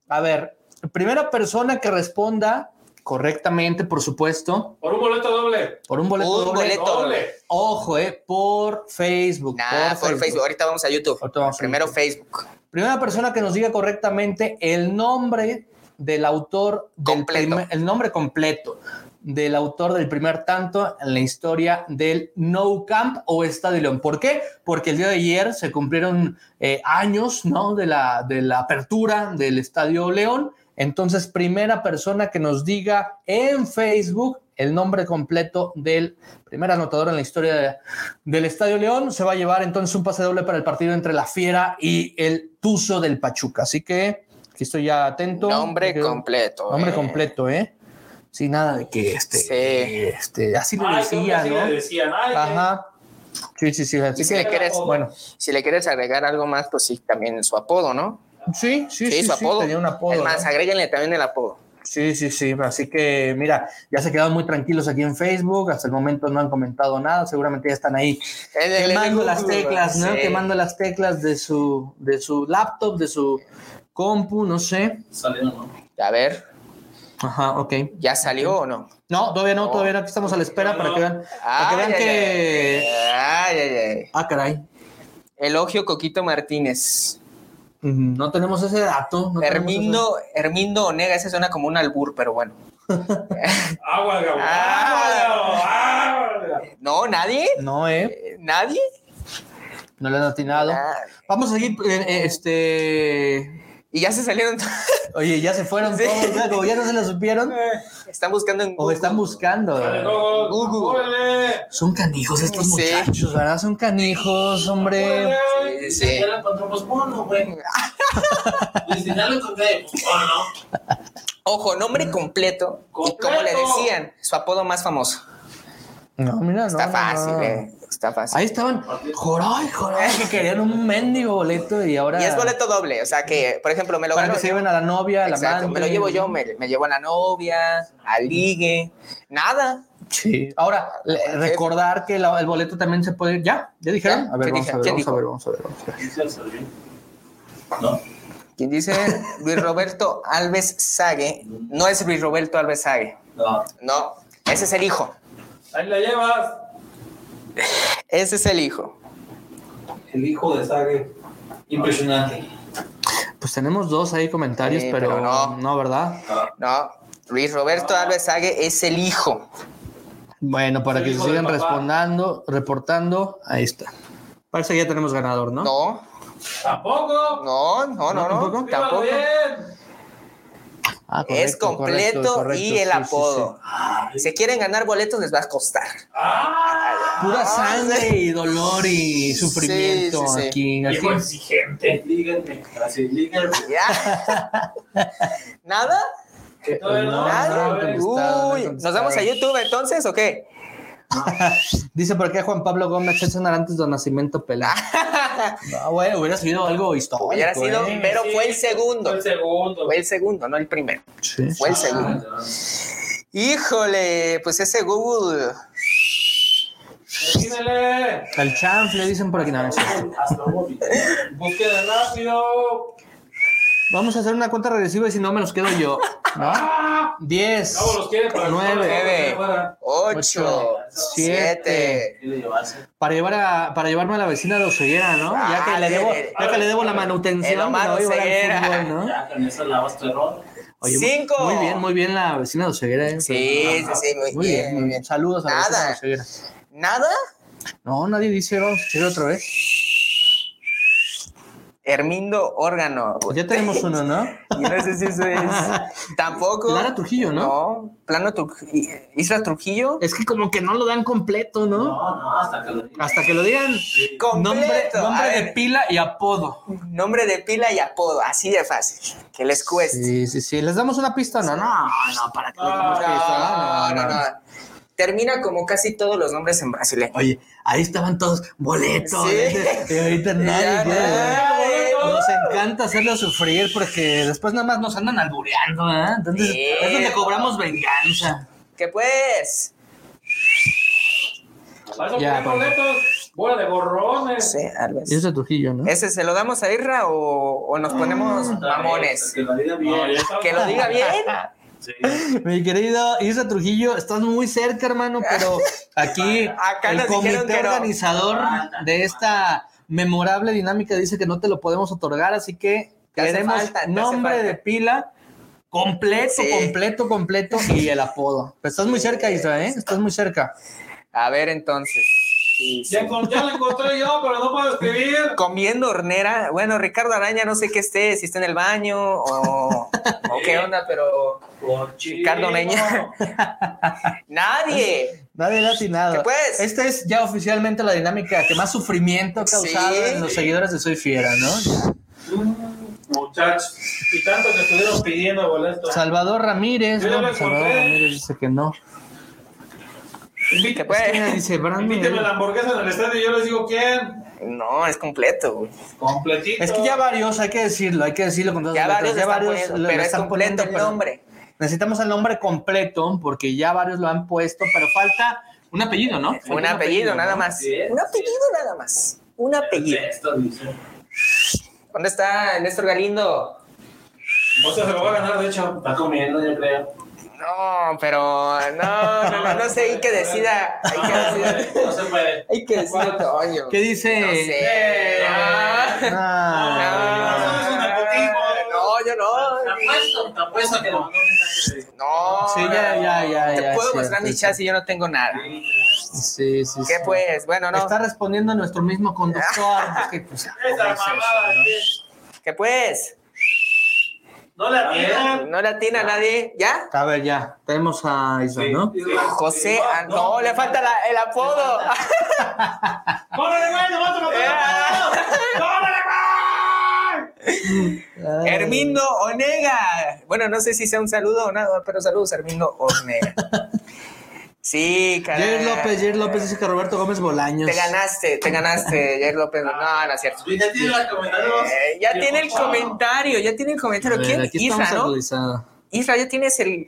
A ver, primera persona que responda correctamente, por supuesto. Por un boleto doble. Por un boleto, Un doble. boleto doble. Ojo, eh, por Facebook. Nah, por, Facebook. Ahorita vamos a YouTube. Vamos a Primero YouTube. Facebook. Primera persona que nos diga correctamente el nombre del autor del Completo. primer- el nombre completo del autor del primer tanto en la historia del No Camp o Estadio León. ¿Por qué? Porque el día de ayer se cumplieron eh, años ¿no? de, la, de la apertura del Estadio León. Entonces, primera persona que nos diga en Facebook el nombre completo del primer anotador en la historia de- del Estadio León se va a llevar entonces un pase doble para el partido entre la Fiera y el Tuzo del Pachuca. Así que aquí estoy ya atento. Nombre completo. Nombre eh. completo, ¿eh? Sí, nada de que este, Sí. este así que decía, así ¿no? le decían. Ay, que- Ajá. Sí, sí, sí. Así Y si que, le quieres, bueno, si le quieres agregar algo más, pues sí, también su apodo, ¿no? sí, sí, sí, su sí, apodo. tenía un apodo. es más, ¿no? agréguenle también el apodo. Sí, sí, sí. Así que, mira, ya se quedaron muy tranquilos aquí en Facebook. Hasta el momento no han comentado nada. Seguramente ya están ahí El- el- quemando el- las teclas, ¿no? Sí. Quemando las teclas de su, de su laptop, de su compu, no sé. Salió, ¿no? A ver, Ajá, ok. ¿ya salió o no? No, todavía no, todavía no. Aquí estamos a la espera para que vean, para que, vean ay, que. Ay, ay, ay. Ah, caray. Elogio Coquito Martínez. No tenemos ese dato. no Hermindo, Hermindo Onega, ese suena como un albur, pero bueno. Agua, Gabo. Ah. Agua, Gabo. Agua. No, nadie. No, ¿eh? ¿Nadie? No le han atinado. Ah, Vamos a seguir, eh, eh, este... Y ya se salieron. Oye, ya se fueron Sí. todos, ¿no? como ya no se la supieron. Están buscando en O están buscando. Google. Son canijos estos Sí. muchachos, ¿verdad? Son canijos, hombre. Sí, sí. Ya lo encontramos mono, güey. Dice, ya lo encontré. Bueno, ¿no? Ojo, nombre completo. Y como le decían, su apodo más famoso. No, mira, no. Está no, fácil, no. eh. Está fácil. Ahí estaban, joray, joray, que querían un mendigo boleto y ahora... Y es boleto doble, o sea que, por ejemplo, me lo Para gano que se yo. lleven a la novia, a la Exacto, amante. me lo llevo yo, me, me llevo a la novia, al ligue, nada. Sí. Ahora, le- recordar que la- el boleto también se puede... ¿Ya? ¿Ya dijeron? ¿Ya? A ver, ¿Qué vamos dije? a ver, ¿Quién vamos a dijo? ver, vamos a ver, vamos a ver. Dice el. ¿No? Quien dice Luis Roberto Alves Sague, no es Luis Roberto Alves Sague, No. no, ese es el hijo, Ahí la llevas. Ese es el hijo. El hijo de Sage. Impresionante. Pues tenemos dos ahí comentarios, Sí, pero, pero no. no. ¿verdad? No, Luis Roberto Alves Sague es el hijo. Bueno, para El que se sigan papá. reportando, ahí está. Parece que ya tenemos ganador, ¿no? No, Tampoco. no, no, no, no, ¿Tampoco? Tampoco. Ah, Es completo correcto, correcto, y el sí, sí, apodo. Si quieren ganar boletos les va a costar. Ah. Pura Ah, sangre sí. y dolor y sufrimiento Sí, sí, sí. aquí. aquí. exigente. Líguenme. Así, líguenme. ¿Ya? ¿Nada? No. No, ¿Nada? no, Uy, ¿nos vamos a YouTube entonces o qué? Dice por qué Juan Pablo Gómez Edson Arantes de Nacimiento Pelá. No, güey, hubiera sido algo histórico. Hubiera sido, ¿eh? pero Sí, fue el segundo. Fue el segundo. Fue el segundo, no el primero. Sí. Fue el segundo. Híjole, pues ese Google. Imagínale. El chanfle, dicen por aquí. No, no. Búsqueda rápido. Vamos a hacer una cuenta regresiva y si no me los quedo yo. ¿No? Ah, 10, Cabo los quiere para 9, Nueve. Para- Ocho, Ocho, siete. Quiere llevarse. para llevar a, para llevarme a la vecina de Oseguera, ¿no? ya que Ah, le debo, de- ya que le debo la manutención, me la voy a llevar al Oseguera. fútbol, ¿no? Ya con eso lavas tu error. Oye, Cinco. Muy bien, muy bien la vecina de Oseguera. ¿eh? Sí, sí, sí, muy, Muy bien, muy bien. Saludos a la vecina Nada. de Oseguera. ¿Nada? No, nadie dice, vamos a echar otra vez. Hermindo Órgano. Ya tenemos uno, ¿no? Y no sé si eso es. Tampoco. Lara Trujillo, ¿no? No, Plano Trujillo. Isla Trujillo. Es que como que no lo dan completo, ¿no? No, no, hasta que lo diga. Hasta que lo digan. Nombre, Completo. nombre de ver, pila y apodo. nombre de pila y apodo. Así de fácil. Que les cueste. Sí, sí, sí. ¿Les damos una pista o no? No, no, para que les damos pista. No, no, no. Termina como casi todos los nombres en brasileño. Oye, ahí estaban todos boletos. Sí. Y ahorita nadie Nos encanta hacerlo sufrir porque después nada más nos andan albureando, ¿eh? Entonces Sí. es donde cobramos venganza. ¿Qué pues? Para Ya, boletos, bola de gorrones. Sí, algo así. Y es de Trujillo, ¿no? ¿Ese se lo damos a Irra o, o nos ponemos mamones? Que la diga No, bien. está. Que lo diga bien. Sí. Mi querido Isra Trujillo, estás muy cerca, hermano, pero aquí Acá el comité que no. organizador de esta memorable dinámica dice que no te lo podemos otorgar, así que queremos falta, nombre de pila completo, Sí. completo, completo y el apodo. Pero estás muy cerca, Isra, ¿eh? Estás muy cerca. A ver, entonces. Sí, sí. Ya, encon- ya lo encontré yo, pero no puedo escribir. Comiendo hornera. Bueno, Ricardo Araña, no sé qué esté, si está en el baño o, o qué onda, pero Ricardo Meña. Nadie. Nadie le ha atinado. ¿Qué pues? Esta es ya oficialmente la dinámica que más sufrimiento ha causado Sí. en los seguidores de Soy Fiera, ¿no? Muchachos. Y tanto que estuvieron pidiendo boletos. Salvador Ramírez, ¿no? Salvador encontré. Ramírez dice que no. Invíteme, ¿Qué pues? Dice Brandon. invíteme la hamburguesa en el estadio y yo les digo quién. No, es completo. güey. Completito. Es que ya varios, hay que decirlo, hay que decirlo con todas Ya las varios letras, poniendo, le pero es completo el nombre. Necesitamos el nombre completo porque ya varios lo han puesto, pero falta un apellido, ¿no? Falta Un apellido, nada ¿no? más. Sí. Un apellido nada más. Un apellido. Esto dice. ¿Dónde está Néstor Galindo? O sea, se lo va a ganar, de hecho. Está comiendo, yo creo. No, pero no, no, no, no sé, hay que decida, hay que decida, No se puede. hay que decida Toño. ¿Qué dice? No sé. Ah, No, yo Te no. No. Sí, ya, ya, ya, Te ya, puedo mostrar mi chat si yo no tengo nada. Sí, sí, ¿Qué sí. pues? Bueno, no. Está respondiendo nuestro mismo conductor. porque, pues. ¿qué? ¿Qué pues? No le atiendan. ¿No le atina a nadie? ¿Ya? A ver, ya, tenemos a Isra, ¿no? José, ah, no, le falta la- el apodo. ¡Córrele, güey! ¡No vas a matar a ¡Córrele, güey! Hermindo Onega. Bueno, no sé si sea un saludo o nada, pero saludos, Hermindo Onega. Sí, Jair caray. López, Jair López dice que Roberto Gómez Bolaños. Te ganaste, te ganaste, Jair López. No, no es cierto. Ya tiene comentarios. Eh, ya tiene el comentario, ya tiene el comentario. ver, ¿Quién? aquí Isra, ¿no? Isra, ya tienes el.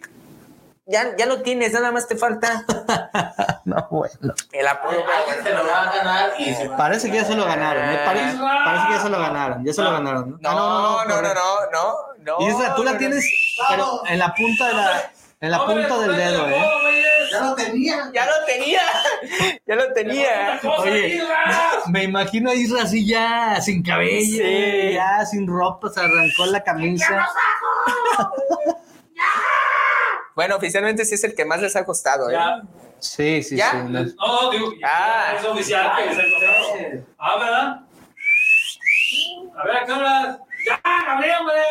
Ya, ya lo tienes, nada más te falta No, bueno. el. Alguien se lo va a ganar y se va Parece que ya se lo ganaron, ¿eh? Pare- parece que ya se lo ganaron, ya se lo ganaron. No, Ah, no, no, no, no, no, no. Isra, tú la no, tienes, pero en la punta de la, en la punta del dedo, ¿eh? Ya lo tenía. Ya lo tenía, ya lo tenía. Oye, me imagino a Isra así ya, sin cabello, Sí. ya sin ropa, se arrancó la camisa. Bueno, oficialmente sí es el que más les ha costado, ¿eh? Ya. Sí, sí, ¿Ya? sí. no. No, digo, Ah. es oficial que se encontraron. Ah, ¿verdad? A ver, hablas. Ya, hombre,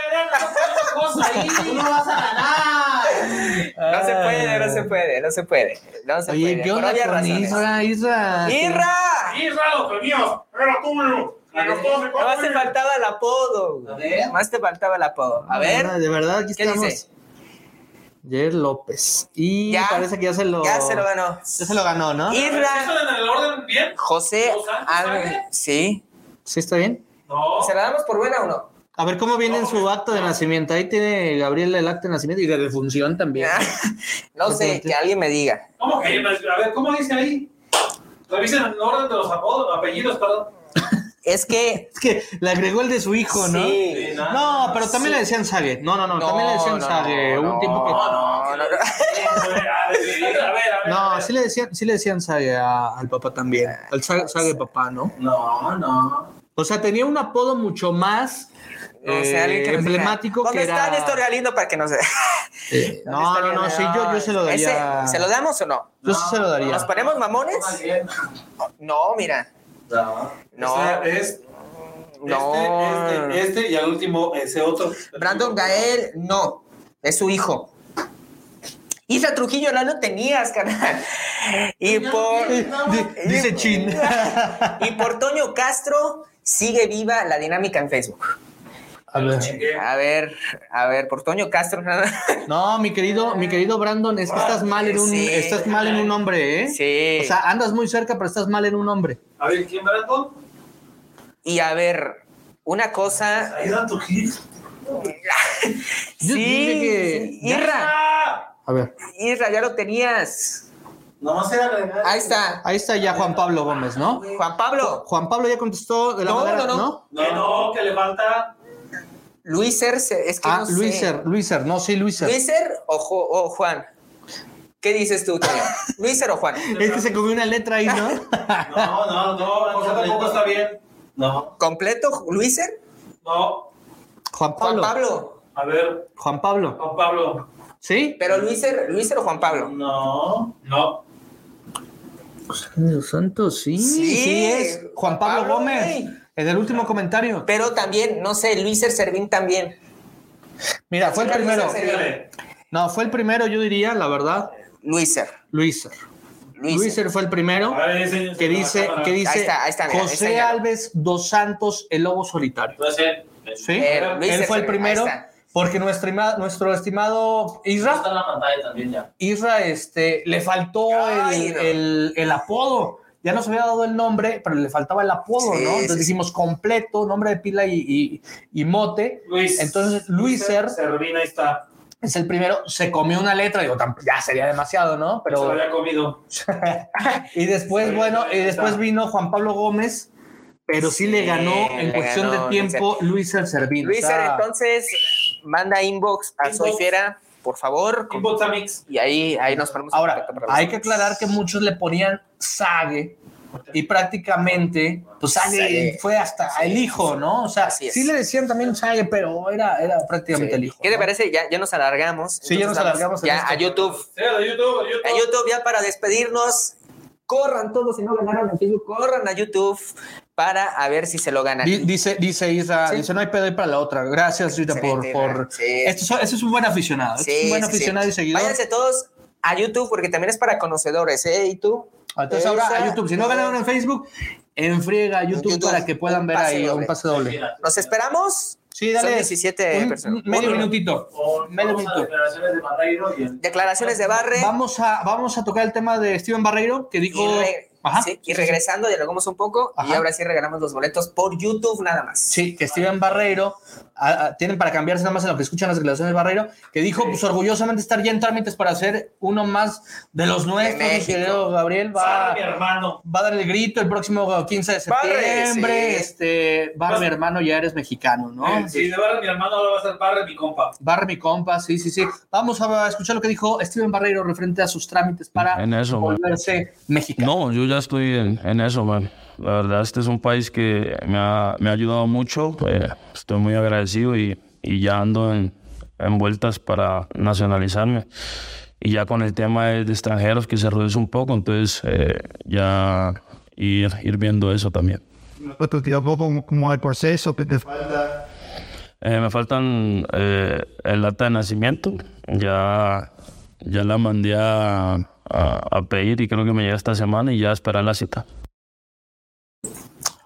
cosa ahí. Tú no vas a ganar. No se puede, no se puede, no se puede. No se Oye, puede. ¿qué onda con razones. Isra? Isra. ¡Irra! Sí, raro, que mío. Era Nada más te faltaba el apodo. A ver. Más te faltaba el apodo. A ver, De verdad, aquí ¿qué estamos. dice? Jair López. Y Ya. parece que ya se lo. Ya se lo ganó. Ya se lo ganó, ¿no? Irra, ¿Eso en el orden bien? José, ¿Los? Sí. ¿Sí está bien? No. ¿Se la damos por buena o no? A ver cómo viene en su acto de nacimiento. Ahí tiene Gabriel el acto de nacimiento y de defunción también. No sé, que alguien me diga. ¿Cómo que? A ver, ¿cómo dice ahí? Revisen el orden de los apodos, apellidos, perdón. Es que. Es que le agregó el de su hijo, ¿no? Sí. No, pero también le decían Sague. No, no, no, también le decían no, Sague. no, Hubo un tiempo que. no, no, no. A ver, a ver, a ver. No, sí le decían, sí le decían Sague a- al papá también. Al Sague papá, ¿no? No, no. O sea, tenía un apodo mucho más No sé, eh, alguien que diga. emblemático ¿Dónde que está era. Néstor Galindo para que nos? Eh, no, no, no, sí, yo, yo se lo daría. ¿Ese, ¿Se lo damos o no? Yo sí se lo daría. ¿Nos ponemos mamones? No, mira. No. No. Este es. No. Este, este, este y al último ese otro. Brandon Gael, no. Es su hijo. Isla Trujillo no lo tenías, carnal. Y por. Di- Dice Chin. Y por Toño Castro sigue viva la dinámica en Facebook. A ver. A ver, a ver, por Toño Castro. No, mi querido, mi querido Brandon, es que estás mal en un, Sí. estás mal en un nombre, ¿eh? Sí. O sea, andas muy cerca, pero estás mal en un nombre. A ver, ¿quién Brandon? Y a ver, una cosa. Ahí dan tu hit. Yo dije que- Irra. A ver, Irra, ya lo tenías. Nomás era agregar. Ahí está. ahí está ya Juan Pablo Gómez, ¿no? Juan Pablo, Juan Pablo ya contestó de la No, manera, no, ¿no? no. Que no, que le falta. Luiser, es que Ah, no sé. Luiser, Luiser, no, sí, Luiser. ¿Luiser o, Jo- o Juan? ¿Qué dices tú, Toño? ¿Luiser o Juan? Es que se comió una letra ahí, ¿no? No, no, no. José tampoco está bien. No, ¿Completo? ¿Luiser? no. Juan Juan Pablo. Pablo. A ver, Juan Pablo. Juan Pablo. ¿Sí? Pero Luiser, Luiser o Juan Pablo. No, no. Dios santo, sí. Sí, Sí, es Juan Pablo, Pablo, Gómez. güey. En el último comentario. Pero también, no sé, Luiser Servín también. Mira, fue el primero. No, fue el primero, yo diría, la verdad. Luiser. Luiser. Luiser. Luiser fue el primero. Que dice, que dice Ahí está, ahí está, mira, José. Alves dos Santos, el lobo solitario. ¿Sí? Eh, Luis Él fue el primero. Porque nuestro, nuestro estimado Isra, Está en la pantalla también ya. Isra este, le faltó el- el apodo. Ya nos había dado el nombre, pero le faltaba el apodo, Sí, ¿no? Entonces sí, dijimos completo, nombre de pila y, y- y mote. Luis. Entonces, Luiser Servina ahí está. es el primero, se comió una letra, digo, ya sería demasiado, ¿no? Pero se lo había comido. y después, bueno, y después vino Juan Pablo Gómez, pero sí, Sí, le ganó en le cuestión ganó de tiempo Luiser Servín. Luiser, entonces, manda inbox a Inbox. Soy Fiera, por favor. Inbox a Mix. Y ahí, ahí nos ponemos Ahora, hay que aclarar que muchos le ponían Sague y prácticamente, pues Sague. fue hasta el hijo, ¿no? O sea, sí le decían también Sague, pero era, era prácticamente Sí. el hijo. ¿Qué te ¿no? parece? Ya, ya nos alargamos. Sí, ya nos alargamos Ya esto. a YouTube. Sí, de YouTube, de YouTube. A YouTube ya para despedirnos. Corran todos si no ganaron en Facebook. Corran a YouTube para a ver si se lo ganan. Di- Dice, dice Isra, Sí. dice, no hay pedo ahí para la otra. Gracias, Rita, por... Por... sí. Esto, es- este es un buen aficionado. es un buen Sí, sí, aficionado sí. y seguidor. Váyanse todos a YouTube porque también es para conocedores, ¿eh? ¿Y tú? Entonces ahora a YouTube. Si no ganaron en Facebook, en friega a YouTube, YouTube, para que puedan ver ahí doble. un pase doble. Nos esperamos. Sí, dale. Son 17 un- personas. medio Uno. minutito. Medio minuto. declaraciones de Barreiro y el- Declaraciones de Barre. Vamos a, vamos a tocar el tema de Steven Barreiro, que dijo... Y, re- Ajá, sí, sí, y sí, regresando, dialogamos un poco y ahora sí regalamos los boletos por YouTube nada más. Sí, que Steven Barreiro, tienen para cambiarse nada más en lo que escuchan las declaraciones de Barreiro, que dijo pues orgullosamente estar ya en trámites para hacer uno más de los nuestros. México. Gabriel va, mi hermano. va a dar el grito el próximo 15 de Barre, septiembre. sí. Este, Barre, Pues- mi hermano, ya eres mexicano, ¿no? Eh, Si de Barre mi hermano, ahora va a ser Barre mi compa. Barre, mi compa, sí, sí, sí. Vamos a escuchar lo que dijo Steven Barreiro referente a sus trámites para En eso, man. volverse mexicano. No, yo ya estoy en, en eso, man. La verdad, este es un país que me ha, me ha ayudado mucho. eh, estoy muy agradecido y, y ya ando en, en vueltas para nacionalizarme. Y ya con el tema de, de extranjeros que se reduce un poco, entonces eh, ya ir, ir viendo eso también. Como el proceso que te falta. Eh, me faltan eh, el acta de nacimiento. Ya, ya la mandé a, a- a pedir y creo que me llega esta semana y ya esperar la cita.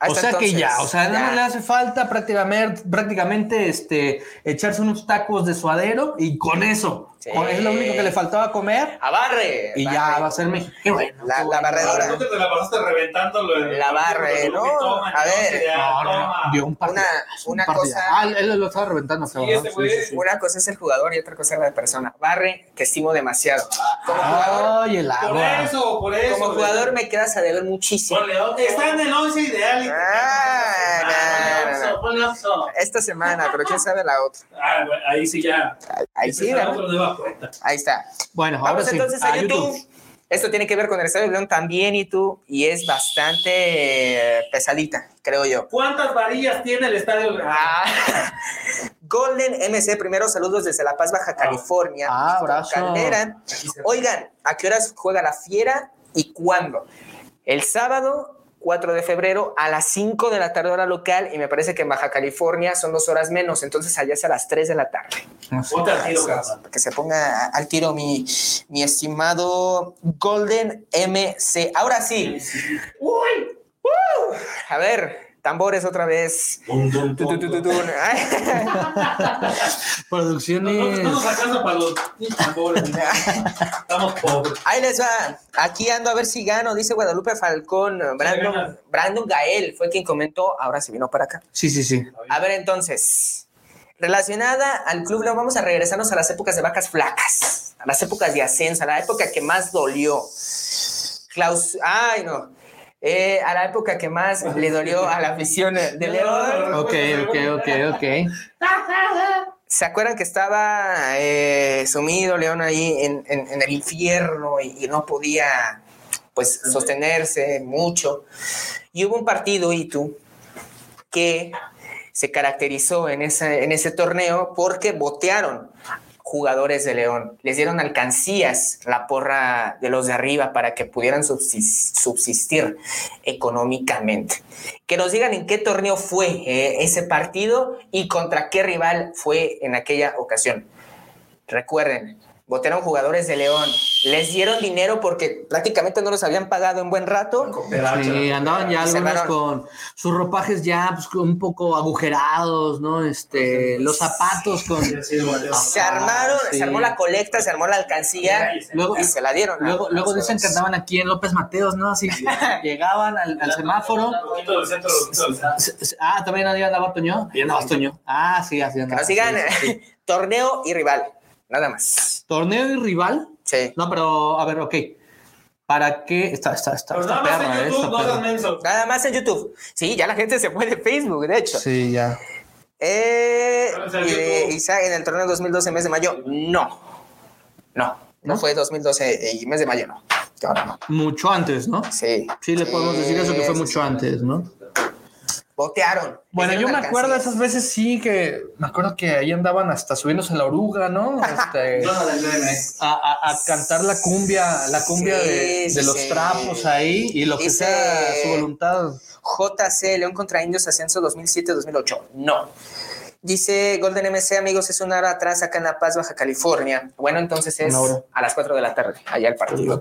Ahí O sea que ya, o sea, Ya. le hace falta prácticamente, prácticamente este, echarse unos tacos de suadero y con eso, Sí. es lo único que le faltaba comer A Barre. y Barre. ya va a ser México. Qué bueno. La, la barredora. ¿No que te la pasaste reventándolo? en- La Barre, ¿no? Toma, A ver. No, no, dio un partido. Una- una cosa- Ah, él lo estaba reventando. Sí, güey. Una cosa es el jugador y otra cosa es la persona. Barre, que estimo demasiado. Como jugador, Ay, el Por agua. eso, por eso. como jugador me quedas a deber muchísimo. Ponle otro. Está en el 11 ideal. y- Ah, no. Esta semana, pero quién sabe la otra. Ah, ahí sí ya. Ahí sí, ¿verdad? Ahí está. Bueno, ahora Vamos sí, entonces a, YouTube. Esto tiene que ver con el Estadio León también y tú, y es bastante eh, pesadita, creo yo. ¿Cuántas varillas tiene el estadio? Ah, Golden MC, primero saludos desde La Paz, Baja California. Ah, abrazo. Caldera. Oigan, ¿a qué horas juega la Fiera y cuándo? El sábado 4 de febrero a las 5 de la tarde hora local y me parece que en Baja California son dos horas menos, entonces allá es a las 3 de la tarde. Ponte al tiro, cabrón. Para que se ponga al tiro mi, mi estimado Golden MC. Ahora sí. ¡Uh! A ver, Tambores otra vez. No, no, Producciones. no nos alcanza para los tambores. Estamos pobres. Ahí les va. Aquí ando a ver si gano, dice Guadalupe Falcón. Brandon. Brandon Gael fue quien comentó. Ahora se vino para acá. Sí, sí, sí. A ver, entonces. Relacionada al club, León, vamos a regresarnos a las épocas de vacas flacas, a las épocas de ascenso, a la época que más dolió. Klaus, ay, no. Eh, a la época que más le dolió a la afición de León. Ok, ok, ok, ok. ¿Se acuerdan que estaba eh, sumido León ahí en, en- en el infierno y, y no podía pues sostenerse mucho? Y hubo un partido, Itu, que se caracterizó en ese, en ese torneo porque botearon jugadores de León. Les dieron alcancías la porra de los de arriba para que pudieran subsis- subsistir económicamente. Que nos digan en qué torneo fue eh, ese partido y contra qué rival fue en aquella ocasión. Recuerden, votaron jugadores de León, les dieron dinero porque prácticamente no los habían pagado en buen rato. Sí, andaban ya Y algunos con sus ropajes ya pues, un poco agujerados, ¿no? Este, los zapatos con. Se armaron, sí. se armó la colecta, se armó la alcancía Luego- y se la dieron. Luego, luego dicen que andaban aquí en López Mateos, ¿no? Así llegaban al, al semáforo. Ah, también andaba Toño. Ahí andaba Toño. Ah, sí, así andaba. digan sí, sí. torneo y rival, nada más. Torneo y rival. Sí. No, pero a ver, ok. ¿Para qué? Está, está, está, Pero está nada más perra, en eh, YouTube, está no menso. Nada más en YouTube. Sí, ya la gente se fue de Facebook, de hecho. Sí, ya. Eh, eh, YouTube. Isaac, en el torneo 2012, mes de mayo, no. No, no fue 2012 y mes de mayo, no. No, no, no. Mucho antes, ¿no? Sí. Sí, le podemos decir eso que fue mucho sí. antes, ¿no? Botearon. Bueno, yo me acuerdo esas veces sí que me acuerdo que ahí andaban hasta subiéndose a la oruga, ¿no? Este, meme. a, a- a cantar la cumbia, la cumbia Sí, de, los sí. trapos ahí y lo que sea su voluntad. JC, León contra Indios, ascenso 2007-2008. No. Dice Golden MC, amigos, es una hora atrás acá en La Paz, Baja California. Bueno, entonces es a las 4 de la tarde, allá el partido.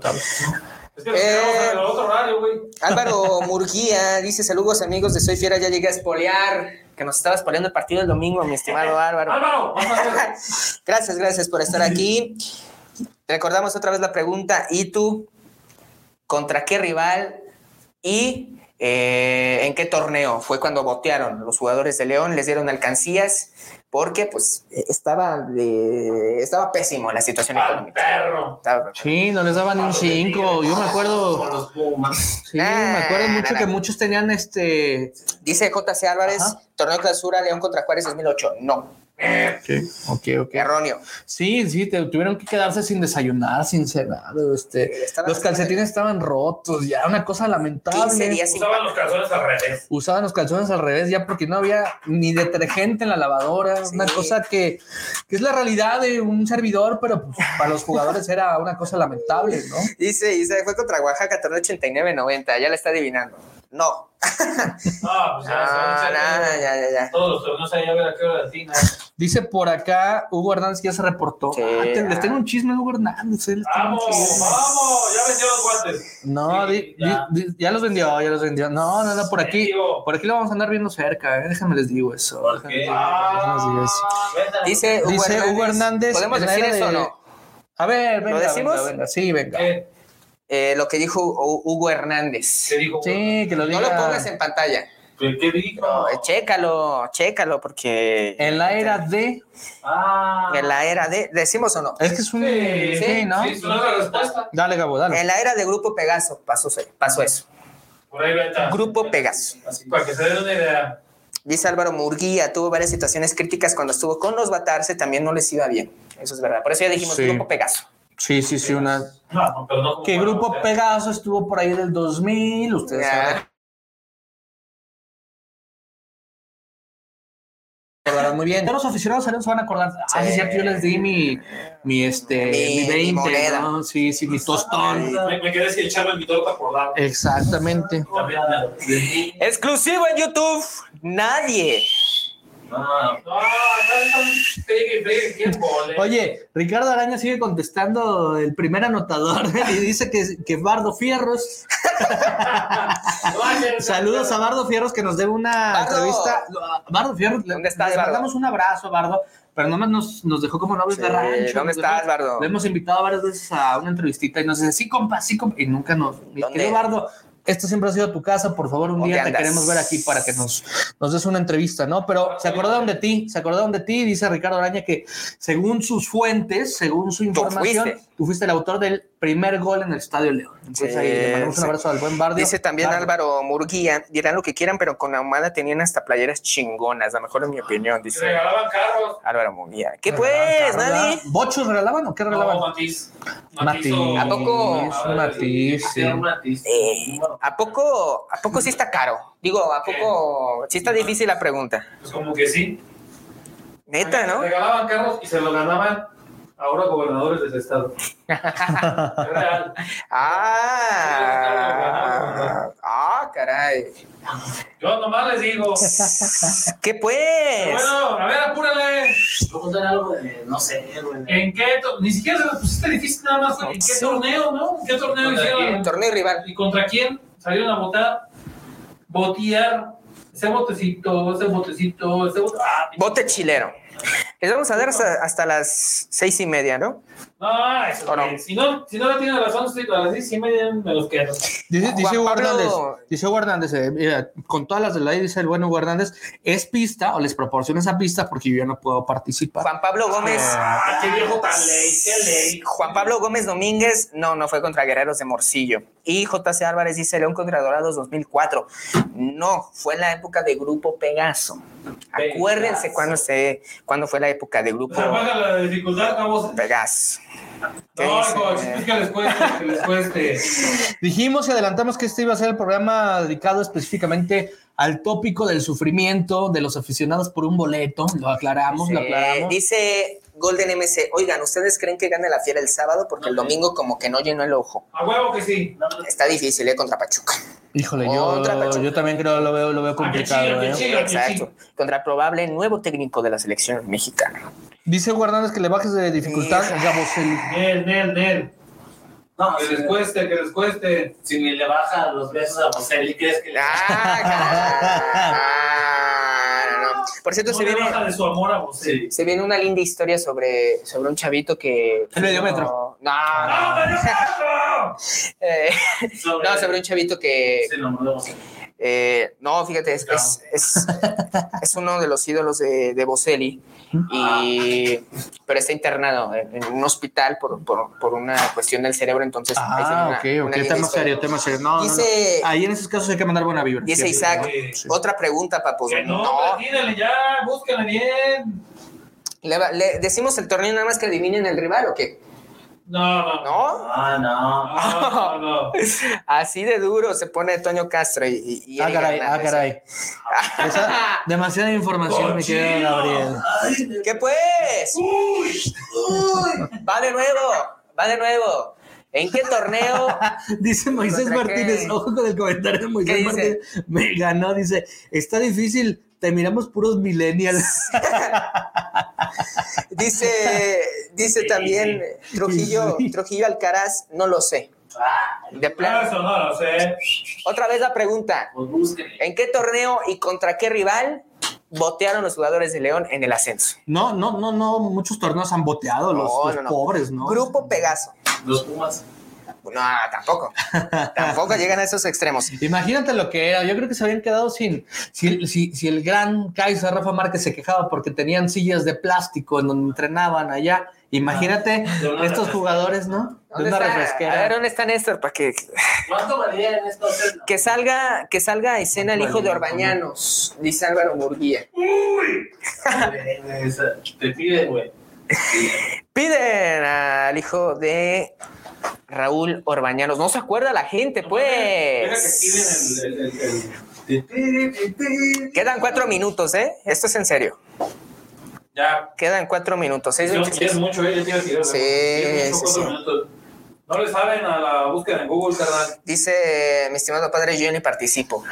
Es que nos Eh, en el otro horario, güey. Álvaro Murguía dice: Saludos, amigos de Soy Fiera, ya llegué a espolear. Que nos estaba espoleando el partido el domingo, mi estimado Álvaro. Álvaro, vamos a ver. Gracias, gracias por estar aquí. Recordamos otra vez la pregunta: ¿y tú? ¿Contra qué rival? ¿Y eh, en qué torneo? Fue cuando botearon los jugadores de León, les dieron alcancías, porque pues estaba, de- estaba pésimo la situación Al económica. perro. Estaba- Sí, no les daban un cinco. Yo me acuerdo, sí, me acuerdo Ah, mucho nada. que muchos tenían este. Dice JC Álvarez, Ajá. torneo de clausura León contra Juárez 2008. No, Ok, ok. erróneo. Sí, sí, te- tuvieron que quedarse sin desayunar, sin cenar. Este, los calcetines estaban rotos, ya una cosa lamentable. 15 días sin Usaban los calzones al revés. Usaban los calzones al revés ya porque no había ni detergente en la lavadora, Sí. una cosa que, que es la realidad de un servidor, pero pues, para los jugadores era una cosa lamentable, ¿no? Dice, dice, fue contra Oaxaca, torneo 89-90, ya la está adivinando. No, No, pues ya, ya, ya, ya. Todos los torneos ahí a ver a qué hora latina. Dice por acá Hugo Hernández que ya se reportó. Sí, Ah, te- les tengo un chisme, Hugo Hernández. Vamos, vamos, ya vendió los guantes. No, Sí, di- ya. di- di- ya los vendió, ya los vendió. No, no, no, por aquí, por aquí lo vamos a andar viendo cerca, eh, déjame les digo eso. Dice Hugo, Dice Hernández, Hugo Hernández. ¿Podemos decir era eso o no? A ver, venga, decimos? venga, venga. Sí, venga. Eh, lo que dijo Hu- Hugo Hernández. ¿Qué dijo? Sí, que lo No diga. lo pongas en pantalla. ¿Qué, dijo? No, eh, chécalo, chécalo, porque En la era de. Ah. en la era de. ¿Decimos o no? Es que es un. Sí, Sí, sí, ¿no? Sí, es una respuesta. Dale, Gabo, dale. En la era de Grupo Pegaso pasó, pasó eso. Por ahí vete. Grupo Pegaso. Así para que se den una idea. Dice Álvaro Murguía, tuvo varias situaciones críticas cuando estuvo con los Batarse, también no les iba bien. Eso es verdad. Por eso ya dijimos Sí. Grupo Pegaso. Sí, sí, sí, una. No, no, pero no Que Grupo usted. Pegaso estuvo por ahí del 2000, ustedes acordarán muy bien. Todos los aficionados se van a acordar. Ah, sí, es cierto, yo les di mi, mi, este, Mi- mi mi 20, moneda. ¿no? Sí, sí, mi tostón. Me, me quedé sin echarme mi torta por lado. Exactamente. Exclusivo en YouTube. Nadie, No, no, no, pegue, pegue, ¿quién vole? Oye, Ricardo Araña sigue contestando el primer anotador y dice que, que Bardo Fierros. Saludos a Bardo Fierros que nos debe una Bardo. entrevista. Bardo Fierros, le, ¿Dónde estás, le Bardo? mandamos un abrazo Bardo, pero nomás nos, nos dejó como novios Sí, de rancho. ¿dónde estás, Bardo? Le hemos invitado varias veces a una entrevistita y nos dice, sí, compa, sí, compa. Y nunca nos. ¿Dónde? querido Bardo, esto siempre ha sido tu casa. Por favor, un ¿Dónde día te andas? queremos ver aquí para que nos, nos des una entrevista, ¿no? Pero se acordaron de ti, se acordaron de ti, dice Ricardo Araña que según sus fuentes, según su información, fuiste. tú fuiste el autor del primer gol en el Estadio León. Entonces Sí, ahí le mandamos un abrazo al buen Bardio. Dice también Bardio. Álvaro Murguía, dirán lo que quieran, pero con Ahumada tenían hasta playeras chingonas, la mejor en mi opinión, dice Regalaban carros. Álvaro Murguía. ¿Qué pues, nadie? ¿Bochos regalaban o qué regalaban? No, Matiz. Matiz. o- ¿A poco? Matiz, sí. Era un Matiz. Eh, ¿A poco, ¿A poco sí está caro? Digo, ¿a poco sí está difícil la pregunta? Pues como que sí. Neta, ¿no? Regalaban carros y se lo ganaban ahora gobernadores de ese estado. Real. Ah, ah, caray. Yo nomás les digo. ¿Qué pues? Bueno, a ver, apúrale. Voy a contar algo de, no sé, güey. ¿En qué? Ni siquiera se lo pusiste difícil, nada más. ¿En qué Sí. torneo, no? ¿En qué torneo ¿Contra hicieron? quién? Torneo rival. ¿Y contra quién? Salieron a votar. Botear. Ese botecito, ese botecito, ese bote. Ah, Bote chilero. Les vamos a dar hasta, hasta las seis y media, ¿no? No, eso ¿O no? Si no, si no la tiene razón, a las 10 y media me los quedo. Dice, dice Hugo Hernández, dice Hugo Hernández, eh, mira, con todas las de la ley, dice el bueno Hugo Hernández, es pista o les proporciona esa pista porque yo ya no puedo participar. Juan Pablo Gómez. Ah, qué viejo tan ley, qué ley. Juan Pablo Gómez Domínguez, no, no fue contra Guerreros de Morcillo. Y JC Álvarez dice León contra Dorados 2004. No, fue en la época de Grupo Pegaso. Acuérdense Pegaso. cuándo, se, cuándo fue la época de Grupo la dificultad, vamos. Pegaso. ¿Qué No, dice? hijo, es que les cueste, que les cueste. Dijimos y adelantamos que este iba a ser el programa dedicado específicamente al tópico del sufrimiento de los aficionados por un boleto. Lo aclaramos, lo aclaramos. dice Golden MC, oigan, ¿ustedes creen que gane la fiera el sábado? Porque el domingo como que no llenó el ojo. A huevo que sí. Está difícil, ¿eh? Contra Pachuca. Híjole, yo, Pachuca. yo también creo lo veo, lo veo complicado. chido, qué ¿eh? Exacto. Contra probable nuevo técnico de la selección mexicana. Dice Hugo Hernández que le bajes de dificultad Híjole. Gabosel. Nel, Nel, Nel. No, Que les cueste, que les cueste. si ni le baja los besos a Boselli, ¿crees que le Ah, no, no. Por cierto, No se le viene, baja de su amor a vos. Sí. se viene una linda historia sobre, sobre un chavito que. El mediometro. No, no, ¡No, no. me dio caso! Eh, Sobre- no, sobre un chavito que. Se enamoró Boselli. eh, no, fíjate, es, es, es, es uno de los ídolos de, de Boselli. Y, pero está internado en, un hospital por, por, por una cuestión del cerebro, entonces ahí se viene Ah, una- ok, ok. Tema serio, tema serio. No, no, no. Dice- Ahí en esos casos hay que mandar buena vibra. Dice Isaac, Sí. otra pregunta, papu. Que no, No, ya, búsquenle bien. ¿Le, va- le decimos el torneo nada más que adivinen el rival o qué? No, no. ¿No? Ah, no. No, no, no. Así de duro se pone Toño Castro y, y- Ah, caray, ah, caray. Esa- demasiada información, mi querido Gabriel. Ay, ¿Qué pues? uy, uy. Va de nuevo, va de nuevo. ¿En qué torneo? Dice Moisés ¿Contra Martínez, ojo con el comentario de ¿Qué Moisés dice? Martínez. Me ganó, dice, está difícil, te miramos puros millennials. Dice, dice también Trujillo, Trujillo Alcaraz, no lo sé. De plano. Eso no lo sé. Otra vez la pregunta. Pues. ¿En qué torneo y contra qué rival botearon los jugadores de León en el ascenso? No, no, no, no, muchos torneos han boteado, los, No, los no, no. pobres, ¿no? Grupo Pegaso. Los Pumas. No, tampoco. Tampoco llegan a esos extremos. Imagínate lo que era. Yo creo que se habían quedado sin. Si, si, si el gran Kaiser Rafa Márquez se quejaba porque tenían sillas de plástico en donde entrenaban allá. Imagínate una estos jugadores, ¿no? De ¿Dónde una está? A ver. ¿dónde está Néstor? Para que, ¿Cuánto valía en celda? que salga, que salga a escena el hijo de Orbañanos, dice Álvaro Murguía. Esa- Te pide, güey. Piden al hijo de Raúl Orbañanos. No se acuerda la gente, pues. Quedan cuatro minutos, ¿eh? Esto es en serio. Ya. Quedan cuatro minutos. Seis, Yo- veintiséis. Es mucho, eh, ya te iba a decir, Sí, mucho, sí, minutos. No le saben a la búsqueda en Google, carnal. Dice mi estimado padre, yo ni participo.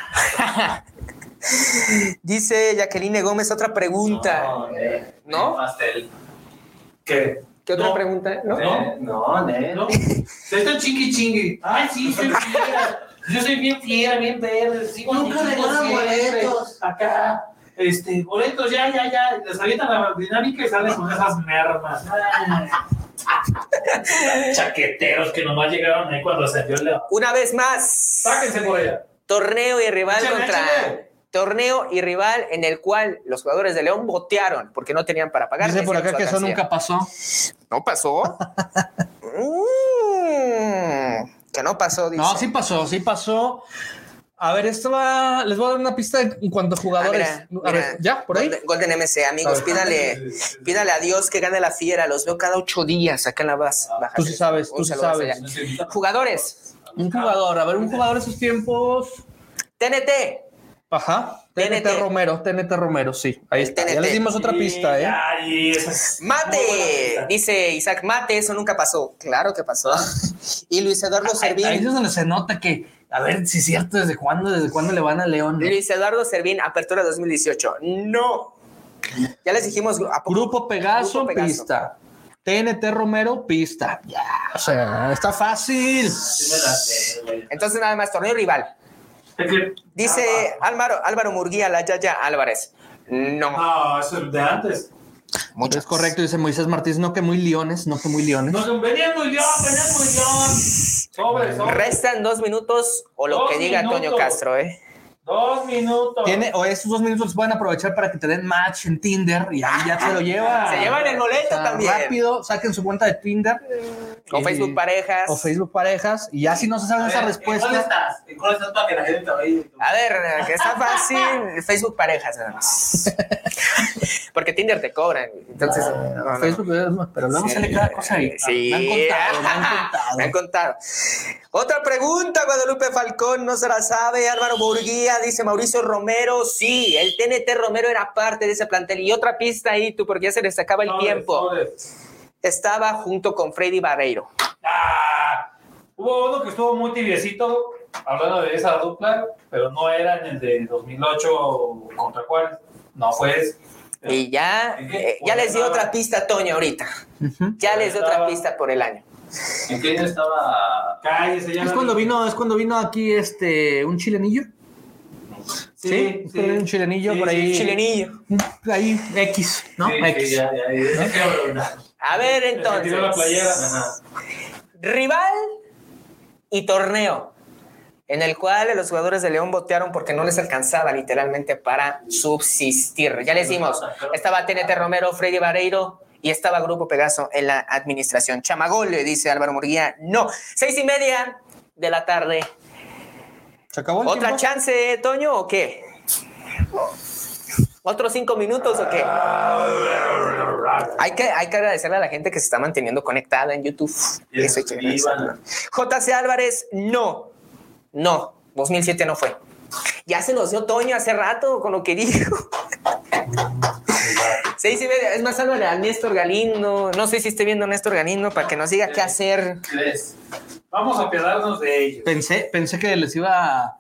Dice Jacqueline Gómez, otra pregunta. No, ¿No? ¿Qué? ¿Qué otra No. pregunta? ¿No? No, ne. ¿No? Se está chingui chingui. Ay, sí, soy fiera. Yo soy bien fiera, bien verde. Sigo Nunca siempre. boletos. Acá. Este, boletos, ya, ya, ya. Les avientan la dinámica y salen con esas mermas. Ay. Chaqueteros que nomás llegaron ahí cuando ascendió el León. Una vez más. Sáquense por allá. Torneo y rival Échale, contra. échale. Torneo y rival en el cual los jugadores de León botearon porque no tenían para pagar. Dice por acá que eso nunca pasó. ¿No pasó? Mm, que no pasó, dice. No, sí pasó, sí pasó. A ver, esto va. Les voy a dar una pista en cuanto a Ah, jugadores. mira, a ver. ¿ya? ¿Por ahí? Golden, Golden MC, amigos, pídale, pídale a Dios que gane la fiera. Los veo cada ocho días acá en la base. Baja Tú sí sabes, tú sí sabes. allá. Jugadores, Un jugador, a ver, un jugador de esos tiempos. TNT. Ajá. TNT, TNT. Romero, TNT Romero, sí. Ahí está. Ya les dimos otra pista, ¿eh? Ay, es Mate, pista. dice Isaac Mate, eso nunca pasó. Claro que pasó. Y Luis Eduardo Ahí, ahí es Servín. donde se nota que, a ver si es cierto, desde cuándo, desde cuándo le van a León. ¿no? Luis Eduardo Servín, apertura 2018. No. Ya les dijimos. ¿a poco? Grupo Pegaso, Grupo Pegaso. pista. TNT Romero, pista. Ya, o sea, está fácil. Sí me la sé, güey. Entonces, nada más, torneo rival. Es que- Dice Álvaro, Álvaro Murguía, la Yaya Álvarez. No. No, eso es de antes. Mucho. Es correcto, dice Moisés Martínez, no que muy leones, no que muy leones. No, venían muy león, venían muy león. Sobre, sobre. Restan dos minutos o lo Dos que diga minutos. Toño Castro, ¿eh? Dos minutos. Tiene, o estos dos minutos los pueden aprovechar para que te den match en Tinder y ahí ya te lo lleva. Se llevan el boleto O sea, también. Rápido, saquen su cuenta de Tinder. O y- Facebook Parejas. O Facebook Parejas. Y ya si no se saben esa ver, ¿En cuál respuesta. estás? ¿En cuál estás para que la gente te vaya? A ver, que está fácil. Facebook Parejas, nada más. Porque Tinder te cobran. Entonces. no, no. Facebook, es- pero luego Sí. sale cada cosa ahí. Sí. Me han contado, me han contado. Me han contado. Otra pregunta, Guadalupe Falcón, no se la sabe. Álvaro Murguía, dice Mauricio Romero. Sí, el TNT Romero era parte de ese plantel. Y otra pista ahí, tú, porque ya se les acaba el tiempo. Estaba junto con Freddy Barreiro. Ah, hubo uno que estuvo muy tibiecito, hablando de esa dupla, pero no era en el de 2008 contra Juárez. No fue. Y ya, eh, ya les di otra pista, Toño, ahorita. Ya les di otra pista por el año. ¿En qué año estaba? Cállese, ya Es cuando vi. vino, es cuando vino aquí este un chilenillo. Sí, Es cuando vino un chilenillo Sí, por ahí. Chilenillo. Ahí, X, ¿no? Sí, sí, X. ya, ya. A ver, entonces. Rival y torneo. En el cual los jugadores de León botearon porque no les alcanzaba literalmente para subsistir. Ya les dimos. Estaba TNT Romero, Freddy Vareiro y estaba Grupo Pegaso en la administración. Chamagol, le dice Álvaro Murguía. No. Seis y media de la tarde. ¿Se acabó el ¿Otra tiempo? chance, Toño, o qué? ¿Otros cinco minutos o qué? Hay que, hay que agradecerle a la gente que se está manteniendo conectada en YouTube. Y Eso. JC Álvarez, no. No, 2007 no fue. Ya se nos dio Toño hace rato con lo que dijo. Seis y media. Es más, háblale a Néstor Galindo. No sé si esté viendo a Néstor Galindo para que nos diga qué hacer. Vamos a apiadarnos de ellos. Pensé, pensé que les iba a-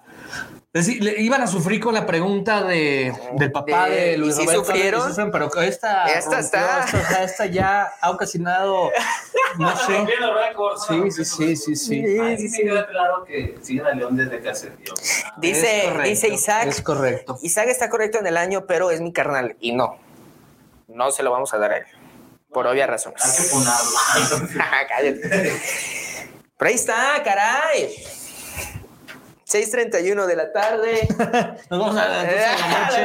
le iban a sufrir con la pregunta de, del papá De- de, ¿y Luis sí Roberto. sufrieron? Sí sufrieron, pero esta, Esta rompió, está. Esta, esta ya ha ocasionado, no sé. Sí, sí, sí, sí, sí. A mí me queda claro que siguen a León desde que ascendió. Dice, correcto, dice Isaac. Es correcto. Isaac está correcto en el año, pero es mi carnal. Y no. No se lo vamos a dar a él. Por obvias razones. Hay que ponerlo. Cállate. Pero ahí está, caray. 6:31 de la tarde. Nos vamos a las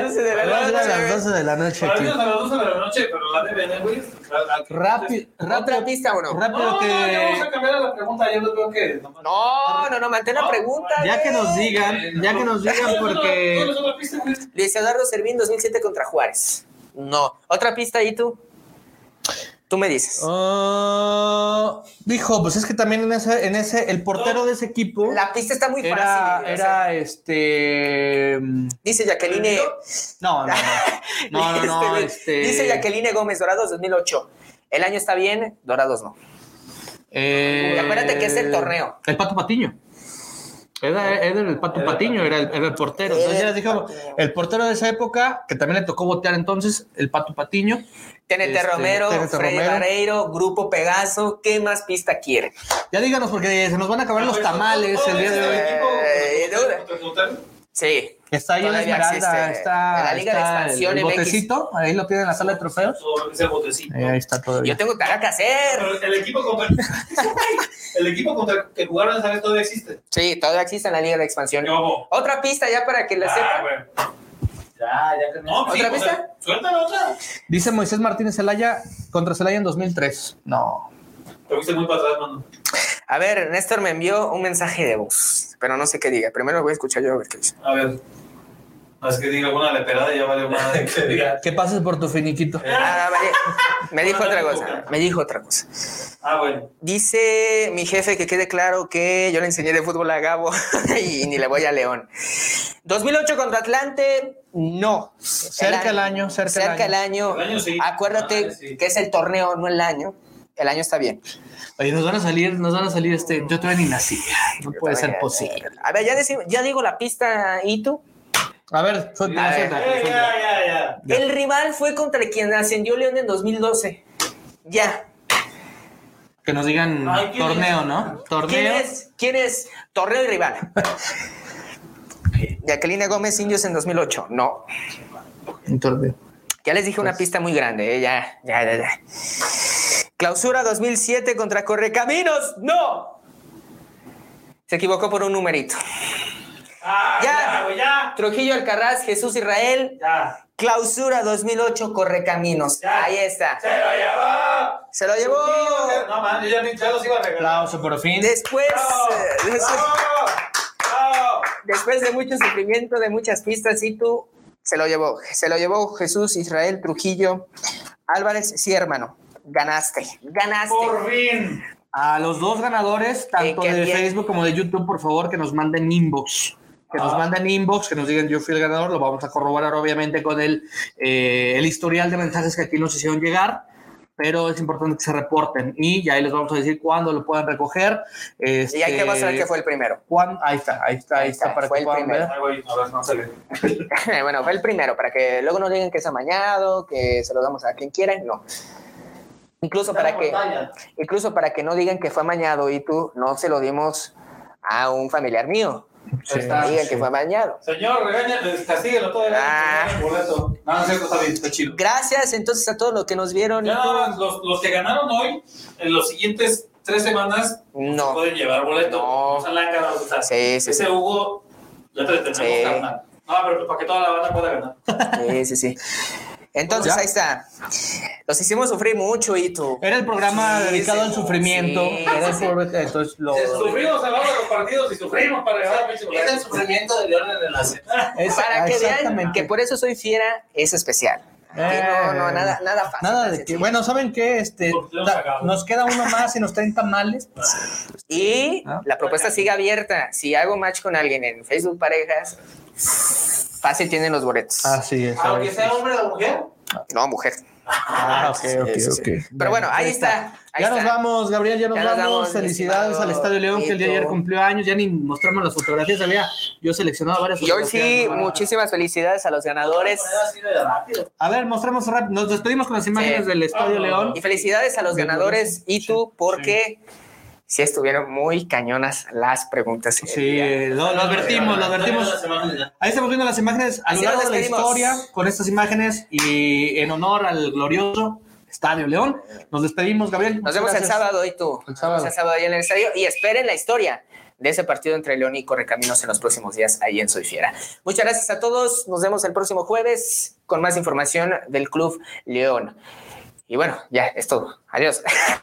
12 de la A las 12 de la noche. Nos vamos a las 12 de la noche a las 12 de la noche, pero la deben, ¿eh, güey? Al- al que- Rápido, ¿Otra pista o no? rápido No, que. no, ya vamos a cambiar la pregunta. Yo veo que. No, no, no, mantén la No, pregunta. Ya que nos digan, ya que nos digan porque. ¿Cuál es otra pista, güey? Luis Eduardo Servín 2007 contra Juárez. No. ¿Otra pista ahí tú? Tú me dices. Ah, dijo, pues es que también en ese, en ese, el portero de ese equipo La pista está muy fácil. era, era este. Dice Jacqueline. No, no, no. No, no. Este, Este, Dice Jacqueline Gómez, Dorados 2008. El año está bien, Dorados no. eh, acuérdate que es el torneo. El Pato Patiño. Era, era el Pato Patiño, era el, era el portero. Entonces ya les dijo, el portero de esa época, que también le tocó botear entonces, el Pato Patiño. TNT Este, Romero, TNT Freddy Romero. Barreiro, Grupo Pegaso. ¿Qué más pista quieren? Ya díganos, porque se nos van a acabar los tamales el día de hoy. Eh. Sí. Está ahí en Esmeralda, está, En la Liga de está el- Expansión el, MX. botecito, ahí lo tienen en la sala de trofeos. Ese botecito. Ahí está todavía. Yo tengo tarea que hacer. El equipo contra el equipo contra el que jugaron esa vez todavía existe. Sí, todavía existe en la Liga de Expansión. Otra pista ya para que la Ah, sepan. bueno. Ya, ya que no. ¿Otra sí, o sea, pista? Suéltala otra. Dice Moisés Martínez Celaya contra Celaya en 2003. No. Te fuiste muy para atrás, mano. A ver, Néstor me envió un mensaje de voz, pero no sé qué diga. Primero lo voy a escuchar yo a ver qué dice. A ver. Es que diga alguna leperada y ya vale madre que diga. Que pases por tu finiquito. Ah, vale. Me dijo otra cosa. Me dijo otra cosa. Ah, bueno. Dice mi jefe que quede claro que yo le enseñé de fútbol a Gabo y ni le voy a León. 2008 contra Atlante, no. Cerca el año, cerca el cerca el año. El año sí. Acuérdate Ah, sí. que es el torneo, no el año. El año está bien. Oye, nos van a salir, nos van a salir este. Yo todavía ni nací. No puede ser posible. A ver, ya, decimos- ya digo la pista, ¿y tú? A ver, suelta, Eh, ya, ya, ya. El rival fue contra quien ascendió León en 2012. Ya. Que nos digan Ay, ¿quién torneo, es? ¿no? ¿Quién Torneo. es? ¿Quién es? Torneo y rival. Jacqueline Gómez Indios en 2008. No. Un torneo. Ya les dije una pista muy grande, ¿eh? ya, ya, ya, ya. Clausura 2007 contra Correcaminos. No. Se equivocó por un numerito. Ah, Ya. ya. Trujillo Alcaraz, Jesús Israel. Ya. Clausura 2008 Correcaminos. Ya. Ahí está. Se lo llevó. Se lo llevó. No, man, yo ya, ni- ya los iba a regalar. Aplauso por fin. Después, Bravo, eh, des- bravo, bravo. después de mucho sufrimiento, de muchas pistas, y tú se lo llevó. Se lo llevó Jesús Israel Trujillo Álvarez. Sí, hermano. Ganaste. Ganaste. Por fin. A los dos ganadores, tanto de bien. Facebook como de YouTube, por favor, que nos manden inbox. Que nos manden inbox, que nos digan yo fui el ganador, lo vamos a corroborar obviamente con el, eh, el historial de mensajes que aquí nos hicieron llegar, pero es importante que se reporten y ya ahí les vamos a decir cuándo lo pueden recoger. Y hay que este, mostrar que fue el primero. cuán- ahí está, ahí está, ahí está, está, para fue que el puedan primero. ver. Bueno, fue el primero, para que luego no digan que es amañado, que se lo damos a quien quieran, no. Incluso para que, incluso para que no digan que fue amañado y tú no se lo dimos a un familiar mío. Sí, no digan sí. que fue amañado. Señor, regaña, castíguelo todo el Ah. año. boleto. No, no es cierto, está bien, está chido. Gracias entonces a todos los que nos vieron. Ya más, los, los que ganaron hoy, en los siguientes tres semanas, No. pueden llevar boleto. No. O sea, la han ganado, o sea, Sí, sí, Ese sí. Hugo, ya te tenemos Sí. ganar. No, pero para que toda la banda pueda ganar. Sí, sí, sí. Entonces Ya. ahí está. Los hicimos sufrir mucho y tú. Era el programa Sí, dedicado sí, al sufrimiento. sí, era el entonces lo- Sufrimos de los partidos y sufrimos para ganar Es el sufrimiento de León en el ascenso. Es- Para que vean que por eso soy fiera, es especial. Aquí no, no, nada, nada fácil. Nada de que, bueno, ¿saben qué? Este, nos queda uno más y nos traen tamales. Y Ah. la propuesta sigue abierta. Si hago match con alguien en Facebook Parejas, fácil tienen los boletos. Así es. Aunque sea hombre o mujer. No, mujer. Ah, ok, ok, Sí, sí, sí. ok. Pero bueno, ahí está. ahí ya nos está. vamos, Gabriel, ya nos Ya nos vamos. Felicidades estimado al Estadio León, que el día de ayer cumplió años. Ya ni mostramos las fotografías, había yo seleccionado varias Y hoy fotografías. sí, ¿no? muchísimas felicidades a los ganadores. Rápido. A ver, mostramos rápido. Nos despedimos con las imágenes Sí. del Estadio Ah. León. Y felicidades a los ganadores y tú, porque sí. estuvieron muy cañonas las preguntas. Sí, lo, lo advertimos, lo advertimos. Ahí estamos viendo las imágenes a lo nos largo de la historia con estas imágenes y en honor al glorioso Estadio León. Nos despedimos, Gabriel. Nos vemos el sábado y tú. El Nos sábado. vemos el sábado ahí en el estadio y esperen la historia de ese partido entre León y Correcaminos en los próximos días ahí en Soy Fiera. Muchas gracias a todos. Nos vemos el próximo jueves con más información del Club León. Y bueno, ya es todo. Adiós.